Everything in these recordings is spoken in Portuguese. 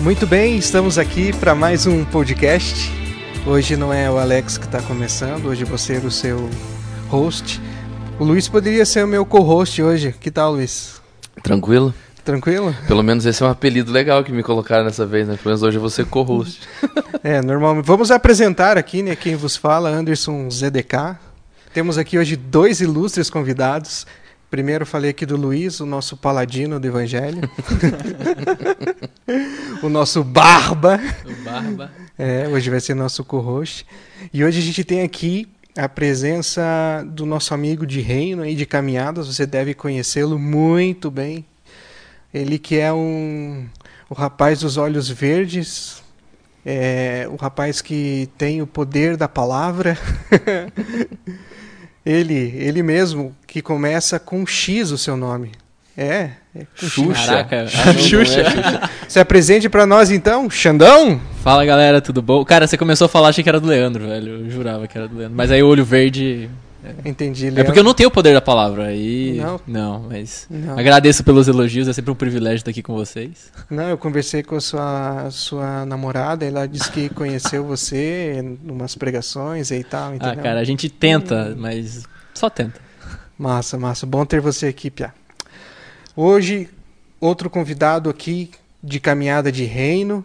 Muito bem, estamos aqui para mais um podcast. Hoje não é o Alex que está começando, hoje vou ser o seu host. O Luiz poderia ser o meu co-host hoje. Que tal, Luiz? Tranquilo? Tranquilo? Pelo menos esse é um apelido legal que me colocaram dessa vez, né? Pelo menos hoje eu vou ser co-host. é, normalmente. Vamos apresentar aqui, né? Quem vos fala, Anderson ZDK. Temos aqui hoje dois ilustres convidados. Primeiro falei aqui do Luiz, o nosso paladino do Evangelho. o nosso Barba. O Barba. É, hoje vai ser nosso co-host. E hoje a gente tem aqui a presença do nosso amigo de reino e de caminhadas. Você deve conhecê-lo muito bem. Ele que é um o rapaz dos olhos verdes, é, o rapaz que tem o poder da palavra. Ele, ele mesmo, que começa com X o seu nome. É, é Xuxa. Caraca, Xuxa. Se apresente para nós então, Xandão. Fala galera, tudo bom? Cara, você começou a falar, achei que era do Leandro, velho. Eu jurava que era do Leandro. Mas aí o olho verde. Entendi, É porque eu não tenho o poder da palavra. Aí. Não? Não, mas. Não. Agradeço pelos elogios, é sempre um privilégio estar aqui com vocês. Não, eu conversei com a sua, sua namorada, ela disse que conheceu você em umas pregações e tal, Ah, entendeu? cara, a gente tenta, mas. Só tenta. Massa, massa. Bom ter você aqui, Pia. Hoje, outro convidado aqui de caminhada de reino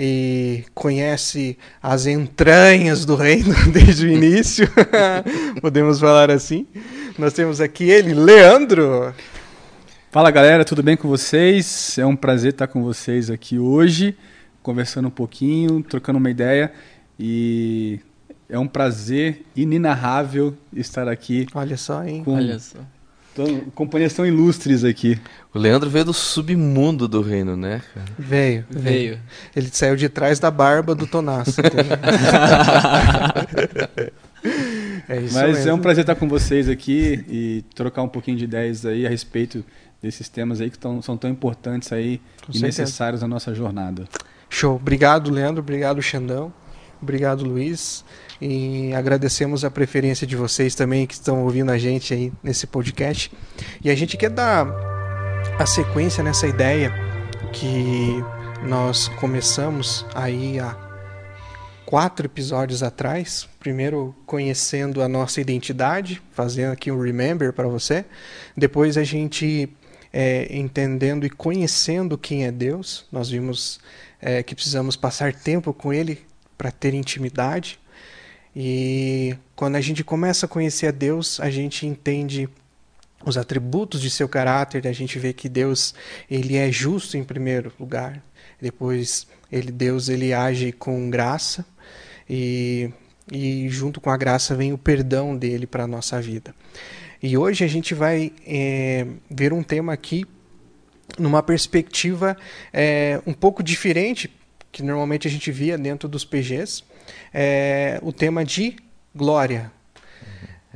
e conhece as entranhas do reino desde o início, podemos falar assim. Nós temos aqui ele, Leandro. Fala galera, tudo bem com vocês? É um prazer estar com vocês aqui hoje, conversando um pouquinho, trocando uma ideia e é um prazer inenarrável estar aqui Olha só, hein? com Olha só. Tão- companhias tão ilustres aqui. O Leandro veio do submundo do reino, né, cara? Veio, veio. Veio. Ele saiu de trás da barba do Tonasso. entendeu? é isso Mas mesmo. é um prazer estar com vocês aqui e trocar um pouquinho de ideias aí a respeito desses temas aí que tão- são tão importantes aí Com e certeza. necessários na nossa jornada. Show. Obrigado, Leandro. Obrigado, Xandão. Obrigado, Luiz. E agradecemos a preferência de vocês também que estão ouvindo a gente aí nesse podcast. E a gente quer dar a sequência nessa ideia que nós começamos aí há quatro episódios atrás. Primeiro conhecendo a nossa identidade, fazendo aqui um remember para você. Depois a gente é, entendendo e conhecendo quem é Deus. Nós vimos é, que precisamos passar tempo com Ele para ter intimidade. E quando a gente começa a conhecer a Deus, a gente entende os atributos de seu caráter, a gente vê que Deus ele é justo em primeiro lugar. Depois ele Deus ele age com graça e e junto com a graça vem o perdão dele para a nossa vida. E hoje a gente vai é, ver um tema aqui numa perspectiva é, um pouco diferente que normalmente a gente via dentro dos PGs, é, o tema de glória.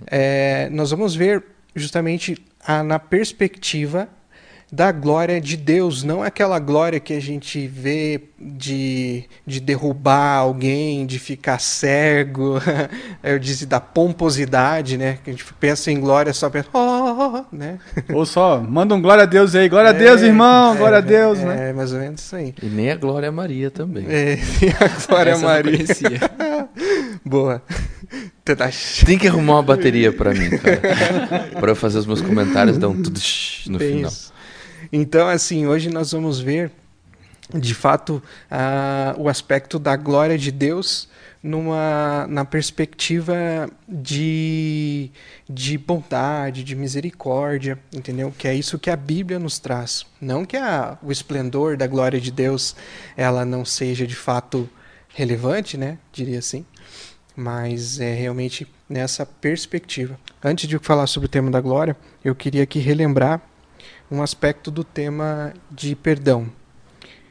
É, nós vamos ver justamente a, na perspectiva da glória de Deus, não aquela glória que a gente vê de, de derrubar alguém, de ficar cego, eu disse da pomposidade, né? Que a gente pensa em glória só pensa, oh, né? Ou só, manda um glória a Deus aí, glória a Deus, irmão, É, glória a Deus, é, né? É, mais ou menos isso aí. E nem a Glória Maria também. É, e a glória Essa eu não Maria. Boa. Tem que arrumar uma bateria pra mim, cara. pra eu fazer os meus comentários dar um tudo no Bem final. isso. Então, assim, hoje nós vamos ver, de fato, o aspecto da glória de Deus numa, na perspectiva de, de bondade, de misericórdia, entendeu? Que é isso que a Bíblia nos traz. Não que a, o esplendor da glória de Deus ela não seja de fato relevante, né? Diria assim. Mas é realmente nessa perspectiva. Antes de falar sobre o tema da glória, eu queria aqui relembrar um aspecto do tema de perdão.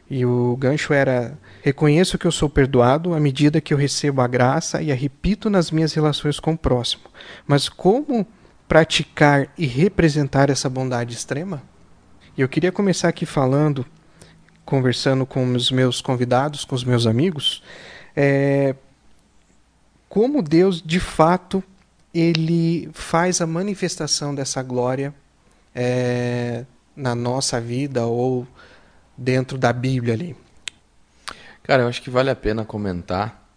E o gancho era: reconheço que eu sou perdoado à medida que eu recebo a graça e a repito nas minhas relações com o próximo. Mas como praticar e representar essa bondade extrema? E eu queria começar aqui falando, conversando com os meus convidados, com os meus amigos, é, como Deus de fato ele faz a manifestação dessa glória é, na nossa vida ou dentro da Bíblia ali. Cara, eu acho que vale a pena comentar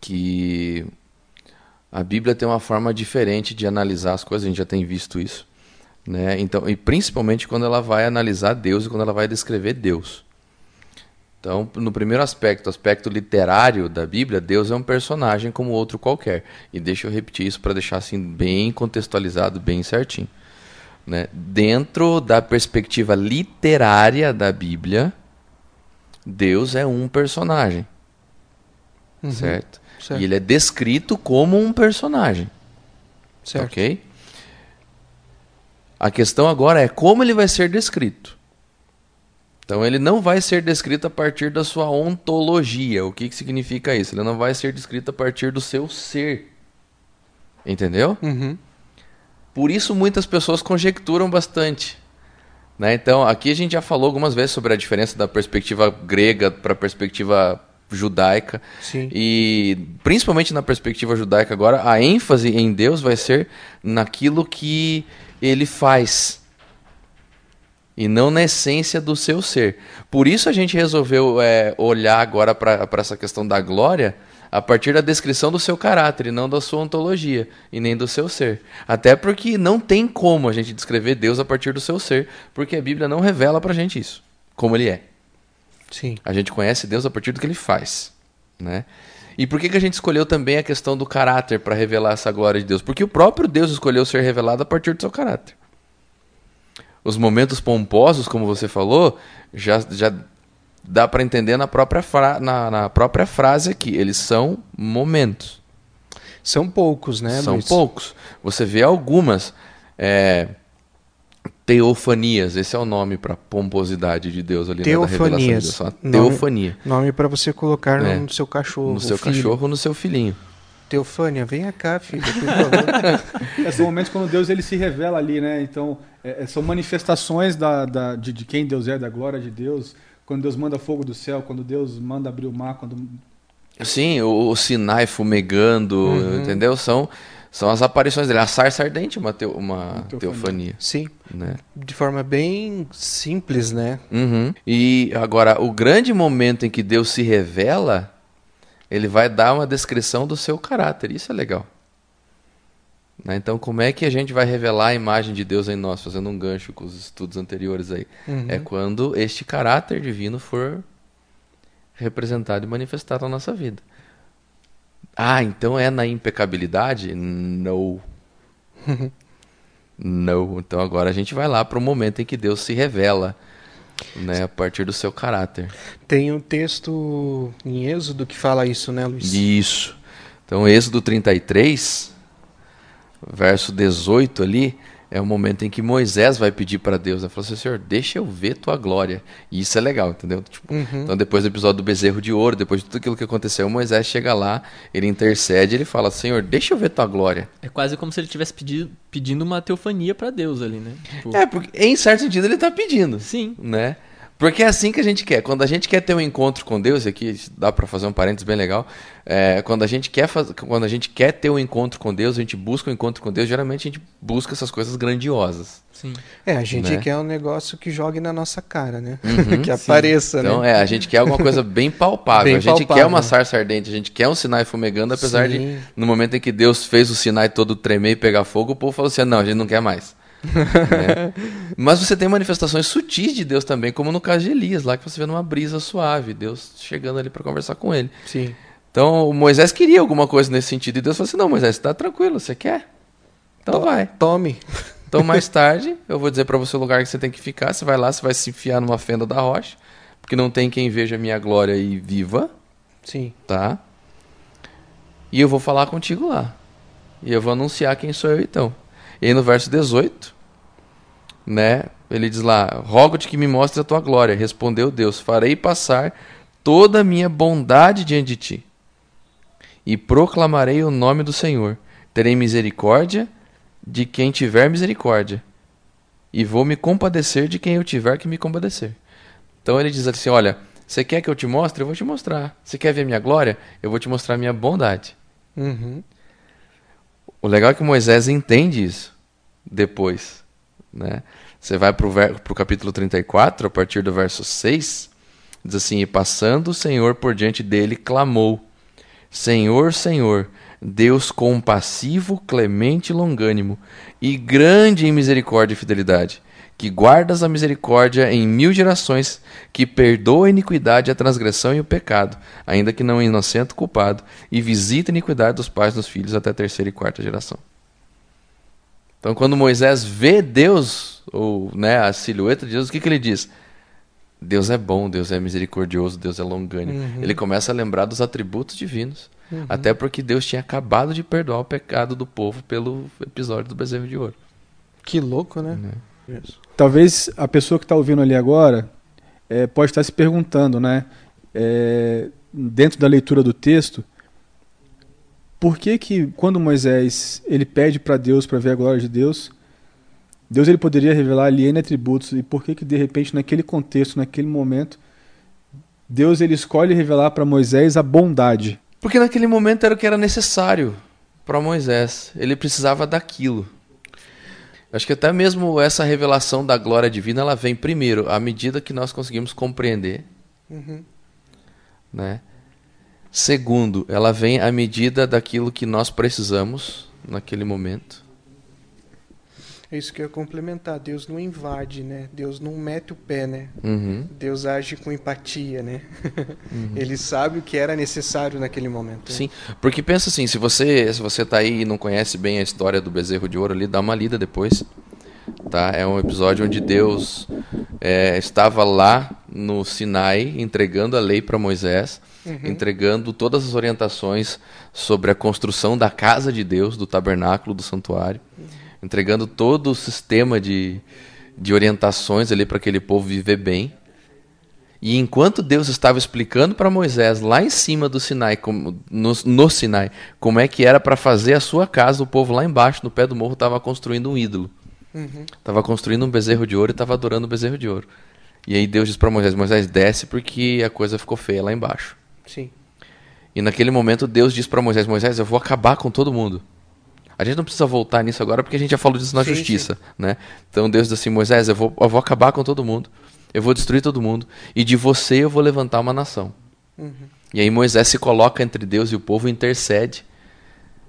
que a Bíblia tem uma forma diferente de analisar as coisas, a gente já tem visto isso. Né? Então, e principalmente quando ela vai analisar Deus e quando ela vai descrever Deus. Então, no primeiro aspecto, aspecto literário da Bíblia, Deus é um personagem como outro qualquer. E deixa eu repetir isso para deixar assim bem contextualizado, bem certinho. Né? Dentro da perspectiva literária da Bíblia, Deus é um personagem. Uhum. Certo? Certo. E ele é descrito como um personagem. Certo. Ok? A questão agora é como ele vai ser descrito. Então ele não vai ser descrito a partir da sua ontologia. O que, que significa isso? Ele não vai ser descrito a partir do seu ser. Entendeu? Uhum. Por isso muitas pessoas conjecturam bastante. Né? Então, aqui a gente já falou algumas vezes sobre a diferença da perspectiva grega para a perspectiva judaica. Sim. E principalmente na perspectiva judaica agora, a ênfase em Deus vai ser naquilo que ele faz. E não na essência do seu ser. Por isso a gente resolveu é, olhar agora para essa questão da glória a partir da descrição do seu caráter e não da sua ontologia e nem do seu ser. Até porque não tem como a gente descrever Deus a partir do seu ser, porque a Bíblia não revela pra gente isso, como ele é. Sim. A gente conhece Deus a partir do que ele faz, né? E por que, que a gente escolheu também a questão do caráter para revelar essa glória de Deus? Porque o próprio Deus escolheu ser revelado a partir do seu caráter. Os momentos pomposos, como você falou, já, já dá para entender na própria, fra na, na própria frase aqui. Eles são momentos. São poucos, né, São Luiz? poucos. Você vê algumas é, teofanias. Esse é o nome para pomposidade de Deus ali. Né, da revelação de Teofanias. Deus. Uma Nome- teofania. Nome para você colocar É. no seu cachorro. No seu filho. cachorro ou no seu filhinho. Teofânia, venha cá, filho, por favor. É, são momentos quando Deus ele se revela ali, né? Então, é, é, são manifestações da, da- de, de quem Deus é, da glória de Deus. Quando Deus manda fogo do céu, quando Deus manda abrir o mar, quando Sim, o, o Sinai fumegando, Uhum. entendeu? São, são as aparições dele. A sarça ardente é uma, teo- uma teofania. teofania. Sim, Né? de forma bem simples, né? Uhum. E agora, o grande momento em que Deus se revela, ele vai dar uma descrição do seu caráter. Isso é legal. Né? Então, como é que a gente vai revelar a imagem de Deus em nós, fazendo um gancho com os estudos anteriores aí? Uhum. É quando este caráter divino for representado e manifestado na nossa vida. Ah, então é na impecabilidade? Não. Não. Então agora a gente vai lá para o momento em que Deus se revela, né, a partir do seu caráter. Tem um texto em Êxodo que fala isso, né, Luiz? Isso. Então, Êxodo 33, verso 18 ali, é o momento em que Moisés vai pedir para Deus, ele falou assim, Senhor, deixa eu ver tua glória. E isso é legal, entendeu? Tipo, Uhum. Então, depois do episódio do bezerro de ouro, depois de tudo aquilo que aconteceu, Moisés chega lá, ele intercede, ele fala, Senhor, deixa eu ver tua glória. É quase como se ele estivesse pedindo, pedindo uma teofania pra Deus ali, né? Tipo, É, porque em certo sentido ele está pedindo. Sim. né? Porque é assim que a gente quer. Quando a gente quer ter um encontro com Deus, e aqui dá para fazer um parênteses bem legal. é, quando, a gente quer faz... quando a gente quer ter um encontro com Deus, a gente busca um encontro com Deus, geralmente a gente busca essas coisas grandiosas. Sim. É, a gente Né? quer um negócio que jogue na nossa cara, né? Uhum, que apareça, Então, né? é, a gente quer alguma coisa bem palpável. Bem a gente palpável. quer uma sarça ardente, a gente quer um Sinai fumegando, apesar de, Sim. no momento em que Deus fez o Sinai todo tremer e pegar fogo, o povo falou assim: não, a gente não quer mais. Né? Mas você tem manifestações sutis de Deus também, como no caso de Elias, lá que você vê numa brisa suave, Deus chegando ali para conversar com ele. Sim. Então, o Moisés queria alguma coisa nesse sentido, e Deus falou assim: não, Moisés, tá tranquilo, você quer? Então vai. Tome. Então, mais tarde, eu vou dizer para você o lugar que você tem que ficar. Você vai lá, você vai se enfiar numa fenda da rocha, porque não tem quem veja a minha glória e viva, Sim. tá? E eu vou falar contigo lá. E eu vou anunciar quem sou eu então. E no verso 18, né? Ele diz lá: Rogo-te que me mostres a tua glória. Respondeu Deus: Farei passar toda a minha bondade diante de ti. E proclamarei o nome do Senhor. Terei misericórdia de quem tiver misericórdia. E vou me compadecer de quem eu tiver que me compadecer. Então ele diz assim: Olha, você quer que eu te mostre? Eu vou te mostrar. Você quer ver minha glória? Eu vou te mostrar minha bondade. Uhum. O legal é que Moisés entende isso depois. Né? Você vai para o capítulo 34, a partir do verso 6, Diz assim: E passando o Senhor por diante dele, clamou: Senhor, Senhor, Deus compassivo, clemente e longânimo, e grande em misericórdia e fidelidade, que guardas a misericórdia em mil gerações, que perdoa a iniquidade, a transgressão e o pecado, ainda que não inocente culpado, e visita a iniquidade dos pais dos filhos até a terceira e quarta geração. Então, quando Moisés vê Deus, ou né, a silhueta de Deus, o que, que ele diz? Deus é bom, Deus é misericordioso, Deus é longânimo. Uhum. Ele começa a lembrar dos atributos divinos. Até porque Deus tinha acabado de perdoar o pecado do povo pelo episódio do bezerro de ouro. Que louco, né? Isso. Talvez a pessoa que está ouvindo ali agora eh, pode estar se perguntando, né? eh, dentro da leitura do texto, por que que quando Moisés ele pede para Deus para ver a glória de Deus, Deus ele poderia revelar ali N atributos e por que que de repente naquele contexto, naquele momento, Deus ele escolhe revelar para Moisés a bondade? Porque naquele momento era o que era necessário para Moisés. Ele precisava daquilo. Acho que até mesmo essa revelação da glória divina, ela vem primeiro à medida que nós conseguimos compreender, Uhum. né? Segundo, ela vem à medida daquilo que nós precisamos naquele momento. É isso que eu ia complementar. Deus não invade, né? Deus não mete o pé, né? Uhum. Deus age com empatia, né? Ele sabe o que era necessário naquele momento. né? Sim, porque pensa assim, se você se você tá aí e não conhece bem a história do bezerro de ouro ali, dá uma lida depois. Tá? É um episódio onde Deus é, estava lá no Sinai entregando a lei para Moisés, entregando todas as orientações sobre a construção da casa de Deus, do tabernáculo, do santuário, entregando todo o sistema de, de orientações ali para aquele povo viver bem. E enquanto Deus estava explicando para Moisés lá em cima do Sinai, como, no, no Sinai, como é que era para fazer a sua casa, o povo lá embaixo, no pé do morro, estava construindo um ídolo. Uhum. Estava construindo um bezerro de ouro e estava adorando o bezerro de ouro. E aí Deus diz para Moisés: Moisés, desce porque a coisa ficou feia lá embaixo. Sim. E naquele momento Deus diz para Moisés: Moisés, eu vou acabar com todo mundo. A gente não precisa voltar nisso agora porque a gente já falou disso na Sim, justiça, né? Então Deus diz assim: Moisés, eu vou, eu vou acabar com todo mundo, eu vou destruir todo mundo e de você eu vou levantar uma nação. Uhum. E aí Moisés se coloca entre Deus e o povo e intercede,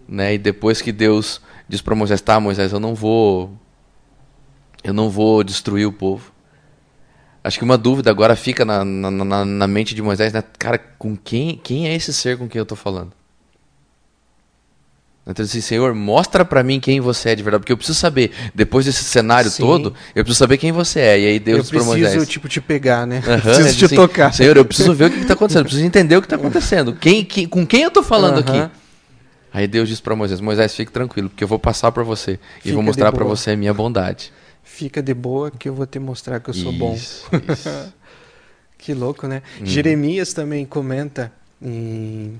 né? E depois que Deus diz para Moisés: Tá, Moisés, eu não vou, eu não vou destruir o povo. Acho que uma dúvida agora fica na, na, na, na mente de Moisés, né? Cara, com quem, quem é esse ser com quem eu estou falando? Então, assim, Senhor, mostra para mim quem você é de verdade, porque eu preciso saber, depois desse cenário Sim. todo, eu preciso saber quem você é. E aí Deus eu diz para preciso, Moisés. tipo, te pegar, né? Aham, preciso te assim, tocar. Senhor, eu preciso ver o que está acontecendo, eu preciso entender o que está acontecendo. Quem, com quem eu estou falando Aham. aqui? Aí Deus diz para Moisés: Moisés, fique tranquilo, porque eu vou passar para você e Fica vou de mostrar para você a minha bondade. Fica de boa que eu vou te mostrar que eu sou bom. Isso, isso. Que louco, né? Uhum. Jeremias também comenta em,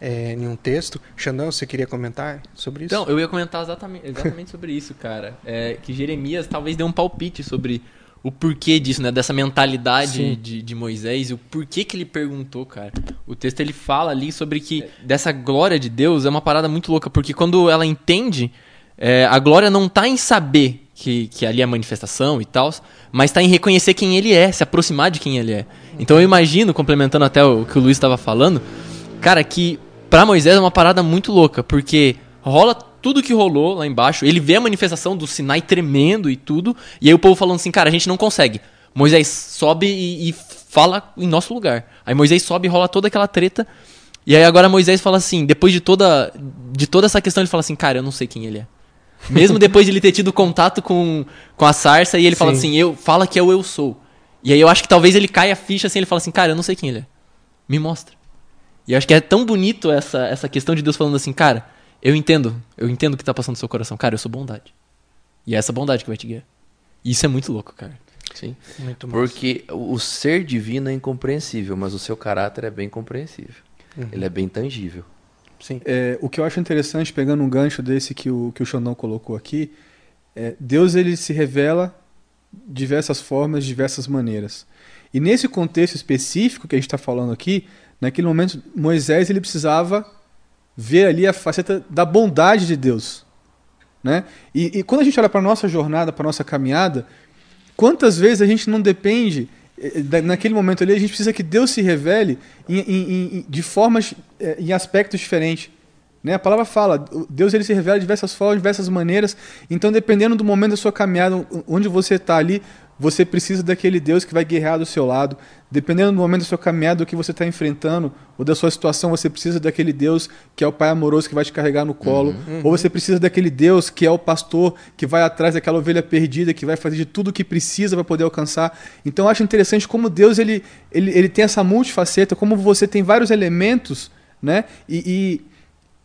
é, em um texto. Xandão, você queria comentar sobre isso? Então, eu ia comentar exatamente, exatamente sobre isso, cara. É, que Jeremias talvez dê um palpite sobre o porquê disso, né? Dessa mentalidade de, de Moisés e o porquê que ele perguntou, cara. O texto ele fala ali sobre que dessa glória de Deus é uma parada muito louca, porque quando ela entende, é, a glória não tá em saber que, que ali é manifestação e tal, mas tá em reconhecer quem ele é, se aproximar de quem ele é. Então eu imagino, complementando até o que o Luiz estava falando, cara, que pra Moisés é uma parada muito louca, porque rola tudo que rolou lá embaixo, ele vê a manifestação do Sinai tremendo e tudo, e aí o povo falando assim, cara, a gente não consegue. Moisés sobe e, e fala em nosso lugar. Aí Moisés sobe e rola toda aquela treta. E aí agora Moisés fala assim, depois de toda de toda essa questão, ele fala assim, cara, eu não sei quem ele é. Mesmo depois de ele ter tido contato com, com a sarça, e ele fala Sim. assim, eu fala que é o eu sou. E aí eu acho que talvez ele caia a ficha assim, ele fala assim, cara, eu não sei quem ele é. Me mostra. E eu acho que é tão bonito essa, essa questão de Deus falando assim, cara, eu entendo, eu entendo o que tá passando no seu coração. Cara, eu sou bondade. E é essa bondade que vai te guiar. E isso é muito louco, cara. Sim. Muito massa. Porque o ser divino é incompreensível, mas o seu caráter é bem compreensível. Ele é bem tangível. Sim. É, o que eu acho interessante, pegando um gancho desse que o, que o Xandão colocou aqui, é, Deus ele se revela de diversas formas, de diversas maneiras. E nesse contexto específico que a gente está falando aqui, naquele momento, Moisés ele precisava ver ali a faceta da bondade de Deus. Né? E, e quando a gente olha para a nossa jornada, para a nossa caminhada, quantas vezes a gente não depende eh, naquele momento ali, a gente precisa que Deus se revele em, em- em- de formas, eh, em aspectos diferentes. Né? A palavra fala, Deus ele se revela de diversas formas, de diversas maneiras. Então, dependendo do momento da sua caminhada, onde você está ali, você precisa daquele Deus que vai guerrear do seu lado. Dependendo do momento da sua caminhada, do que você está enfrentando, ou da sua situação, você precisa daquele Deus que é o Pai amoroso que vai te carregar no colo. Ou você precisa daquele Deus que é o pastor que vai atrás daquela ovelha perdida, que vai fazer de tudo o que precisa para poder alcançar. Então, eu acho interessante como Deus ele, ele, ele tem essa multifaceta, como você tem vários elementos, né? E,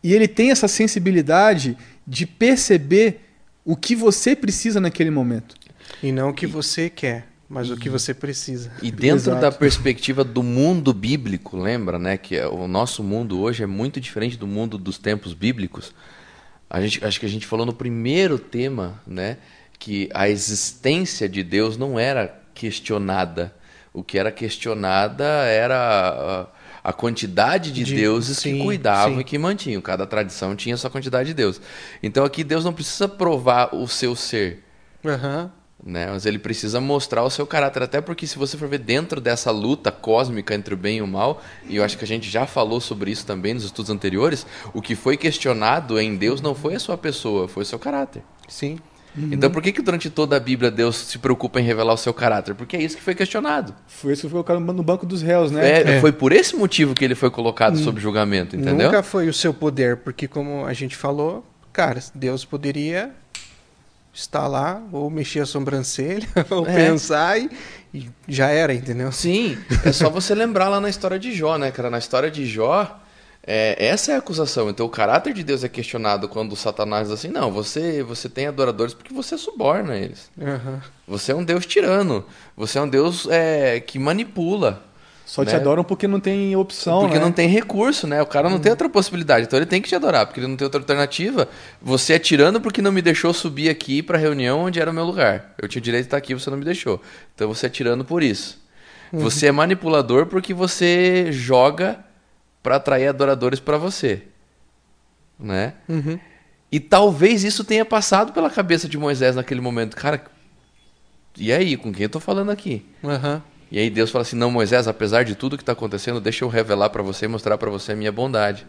e, e ele tem essa sensibilidade de perceber o que você precisa naquele momento. E não o que você quer, mas o que você precisa. E dentro Exato. da perspectiva do mundo bíblico, lembra, né, que o nosso mundo hoje é muito diferente do mundo dos tempos bíblicos. A gente, acho que a gente falou no primeiro tema, né, que a existência de Deus não era questionada. O que era questionada era a, quantidade de, De- deuses sim, que cuidavam sim. e que mantinham. Cada tradição tinha sua quantidade de deuses. Então aqui Deus não precisa provar o seu ser Aham. Né? Mas ele precisa mostrar o seu caráter, até porque se você for ver dentro dessa luta cósmica entre o bem e o mal, e eu acho que a gente já falou sobre isso também nos estudos anteriores, o que foi questionado em Deus não foi a sua pessoa, foi o seu caráter. Sim. Então por que que durante toda a Bíblia Deus se preocupa em revelar o seu caráter? Porque é isso que foi questionado. Foi isso que foi colocado no banco dos réus, né? É, É. Foi por esse motivo que ele foi colocado sob julgamento, entendeu? Nunca foi o seu poder, porque como a gente falou, cara, Deus poderia estar lá, ou mexer a sobrancelha, ou É. pensar e, e já era, entendeu? Sim, é só você lembrar lá na história de Jó, né, cara? Na história de Jó, é, essa é a acusação. Então o caráter de Deus é questionado quando o Satanás diz assim: não, você, você tem adoradores porque você suborna eles. Aham. Você é um Deus tirano. Você é um Deus é, que manipula. Só te né? adoram porque não tem opção, porque né? não tem recurso, né? O cara não tem outra possibilidade. Então ele tem que te adorar, porque ele não tem outra alternativa. Você tirano porque não me deixou subir aqui pra reunião onde era o meu lugar. Eu tinha o direito de estar aqui, você não me deixou. Então você é tirano por isso. Você é manipulador porque você joga pra atrair adoradores pra você. Né? Uhum. E talvez isso tenha passado pela cabeça de Moisés naquele momento. Cara, e aí, com quem eu tô falando aqui? Aham. E aí Deus fala assim: "Não, Moisés, apesar de tudo que está acontecendo, deixa eu revelar para você, mostrar para você a minha bondade".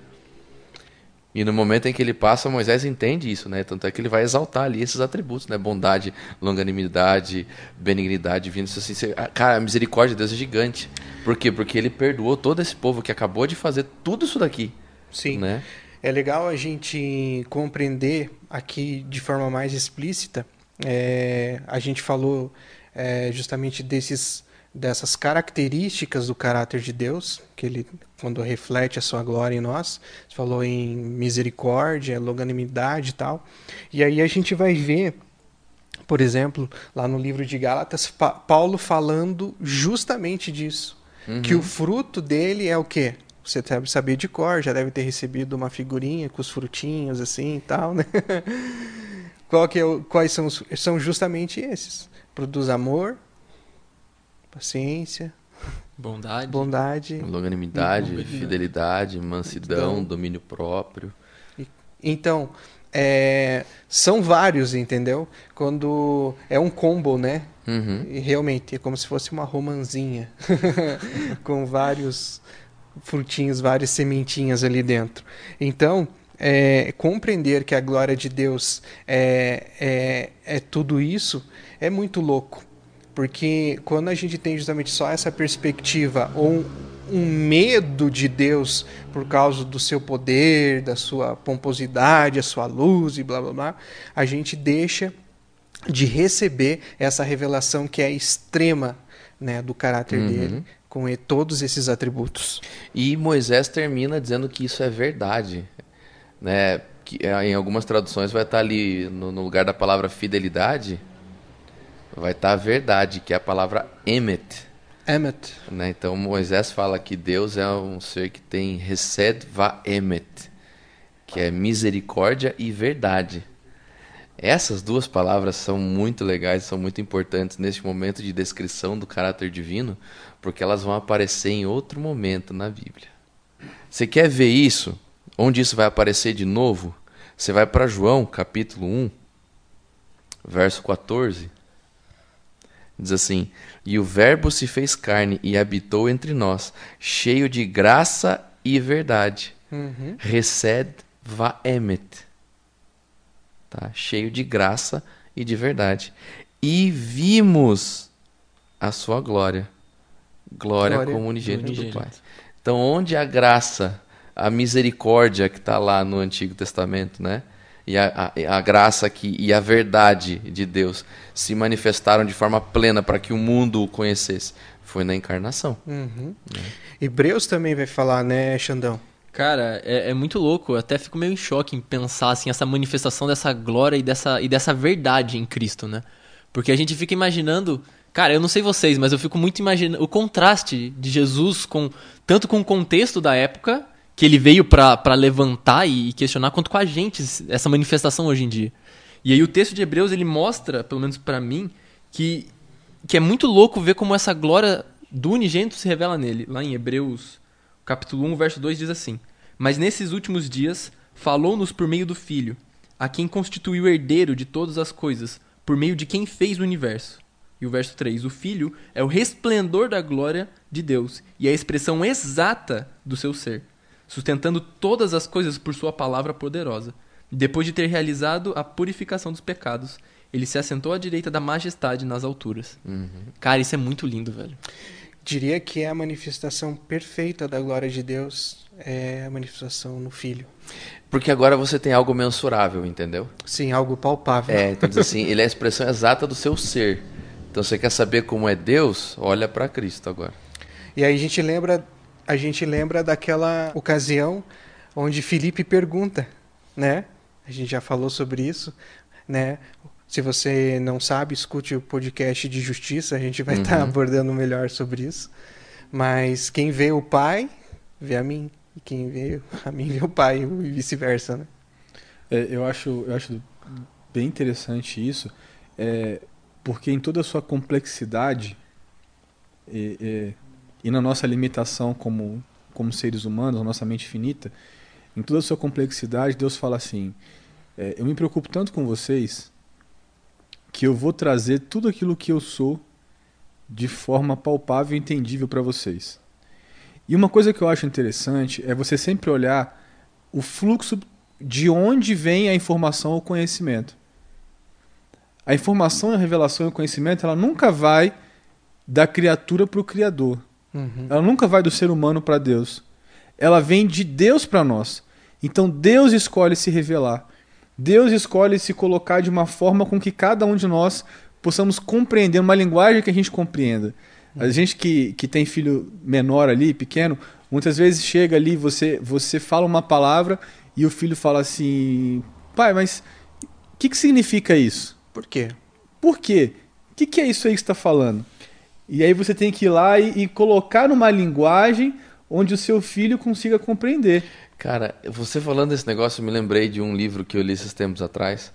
E no momento em que ele passa, Moisés entende isso, né? Tanto é que ele vai exaltar ali esses atributos, né? Bondade, longanimidade, benignidade, vindo assim. ah, Cara, a misericórdia de Deus é gigante. Por quê? Porque ele perdoou todo esse povo que acabou de fazer tudo isso daqui, Sim. né? É legal a gente compreender aqui de forma mais explícita. é, a gente falou é, justamente desses, dessas características do caráter de Deus, que ele, quando reflete a sua glória em nós, falou em misericórdia, longanimidade e tal. E aí a gente vai ver, por exemplo, lá no livro de Gálatas, Pa- Paulo falando justamente disso. Que o fruto dele é o quê? Você deve saber de cor, já deve ter recebido uma figurinha com os frutinhos assim e tal, né? Qual que é o- quais são os, são justamente esses? Produz amor, paciência, Bondade. bondade. Longanimidade, Uhum. fidelidade, mansidão, Então- domínio próprio. Então, é, são vários, entendeu? Quando é um combo, né? Uhum. E realmente é como se fosse uma romanzinha com vários frutinhos, várias sementinhas ali dentro. Então, é, compreender que a glória de Deus é, é, é tudo isso é muito louco. Porque quando a gente tem justamente só essa perspectiva ou um, medo de Deus por causa do seu poder, da sua pomposidade, a sua luz e blá blá blá, a gente deixa de receber essa revelação que é extrema né, do caráter Uhum. dele, com todos esses atributos. E Moisés termina dizendo que isso é verdade, né? Que eh, em algumas traduções vai estar ali no, no lugar da palavra fidelidade, vai estar a verdade, que é a palavra emet, Emmet. né? Então Moisés fala que Deus é um ser que tem resed va emet, que é misericórdia e verdade. Essas duas palavras são muito legais, são muito importantes neste momento de descrição do caráter divino, porque elas vão aparecer em outro momento na Bíblia. Você quer ver isso? Onde isso vai aparecer de novo? Você vai para João, capítulo 1, verso 14. Diz assim: E o Verbo se fez carne e habitou entre nós, cheio de graça e verdade. Uhum. Resed vaemet. Tá? Cheio de graça e de verdade. E vimos a sua glória. Glória, Glória como unigênito do unigênito. Pai. Então, onde a graça, a misericórdia que está lá no Antigo Testamento, né? E a, a, a graça que, e a verdade de Deus se manifestaram de forma plena para que o mundo o conhecesse, foi na encarnação. Uhum. Hebreus também vai falar, né, Xandão? Cara, é, é muito louco. Eu até fico meio em choque em pensar assim, essa manifestação dessa glória e dessa, e dessa verdade em Cristo, né? Porque a gente fica imaginando. Cara, eu não sei vocês, mas eu fico muito imaginando o contraste de Jesus com tanto com o contexto da época que ele veio pra levantar e questionar, quanto com a gente essa manifestação hoje em dia. E aí o texto de Hebreus ele mostra, pelo menos pra mim, que que é muito louco ver como essa glória do unigênito se revela nele. Lá em Hebreus, capítulo 1, verso 2 diz assim: Mas nesses últimos dias falou-nos por meio do Filho, a quem constituiu herdeiro de todas as coisas, por meio de quem fez o universo. E o verso 3: O Filho é o resplendor da glória de Deus e a expressão exata do seu ser, sustentando todas as coisas por sua palavra poderosa. Depois de ter realizado a purificação dos pecados, ele se assentou à direita da majestade nas alturas. Cara, isso é muito lindo, velho. Diria que é a manifestação perfeita da glória de Deus, é a manifestação no Filho. Porque agora você tem algo mensurável, entendeu? Sim, algo palpável. É, então diz assim, ele é a expressão exata do seu ser. Então você quer saber como é Deus? Olha para Cristo agora. E aí a gente lembra, a gente lembra daquela ocasião onde Felipe pergunta, né? A gente já falou sobre isso, né? Se você não sabe, escute o podcast de justiça, a gente vai estar Uhum. abordando melhor sobre isso. Mas quem vê o Pai, vê a mim. E quem vê a mim, vê o Pai, e vice-versa, né? É, eu, acho, eu acho bem interessante isso, é, porque em toda a sua complexidade e, e- na nossa limitação como, como seres humanos, na nossa mente finita, em toda a sua complexidade, Deus fala assim: é, Eu me preocupo tanto com vocês que eu vou trazer tudo aquilo que eu sou de forma palpável e entendível para vocês. E uma coisa que eu acho interessante é você sempre olhar o fluxo de onde vem a informação ou conhecimento. A informação, a revelação e o conhecimento, ela nunca vai da criatura para o Criador. Uhum. Ela nunca vai do ser humano para Deus. Ela vem de Deus para nós. Então Deus escolhe se revelar. Deus escolhe se colocar de uma forma com que cada um de nós possamos compreender, uma linguagem que a gente compreenda. A gente que, que tem filho menor ali, pequeno, muitas vezes chega ali, você, você fala uma palavra e o filho fala assim: pai, mas o que, que significa isso? Por quê? Por quê? O que, que é isso aí que está falando? E aí você tem que ir lá e, e colocar numa linguagem onde o seu filho consiga compreender. Cara, você falando desse negócio, eu me lembrei de um livro que eu li esses tempos atrás.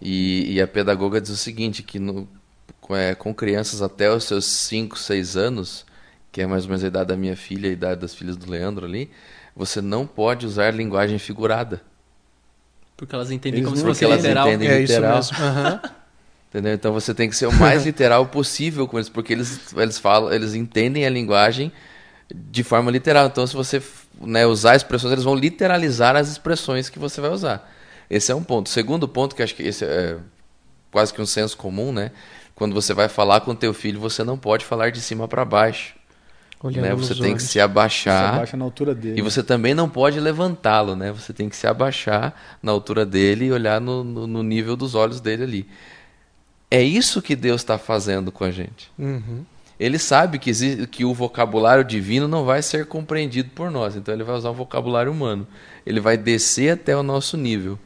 E, e a pedagoga diz o seguinte, que no, com, é, com crianças até os seus 5, 6 anos, que é mais ou menos a idade da minha filha, a idade das filhas do Leandro ali, você não pode usar linguagem figurada. Porque elas entendem Eles como se fosse elas literal. entendem. É literal. isso mesmo. Aham. Entendeu? Então você tem que ser o mais literal possível com eles, porque eles, eles falam, eles entendem a linguagem de forma literal. Então, se você né, usar expressões, eles vão literalizar as expressões que você vai usar. Esse é um ponto. Segundo ponto, que acho que esse é quase que um senso comum, né? Quando você vai falar com teu filho, você não pode falar de cima para baixo. Olhando Né? Você tem que se Você abaixar. abaixa na altura dele. E você também não pode levantá-lo, né? Você tem que se abaixar na altura dele e olhar no, no, no nível dos olhos dele ali. É isso que Deus está fazendo com a gente. Uhum. Ele sabe que, exi- que o vocabulário divino não vai ser compreendido por nós, então ele vai usar um vocabulário humano. Ele vai descer até o nosso nível.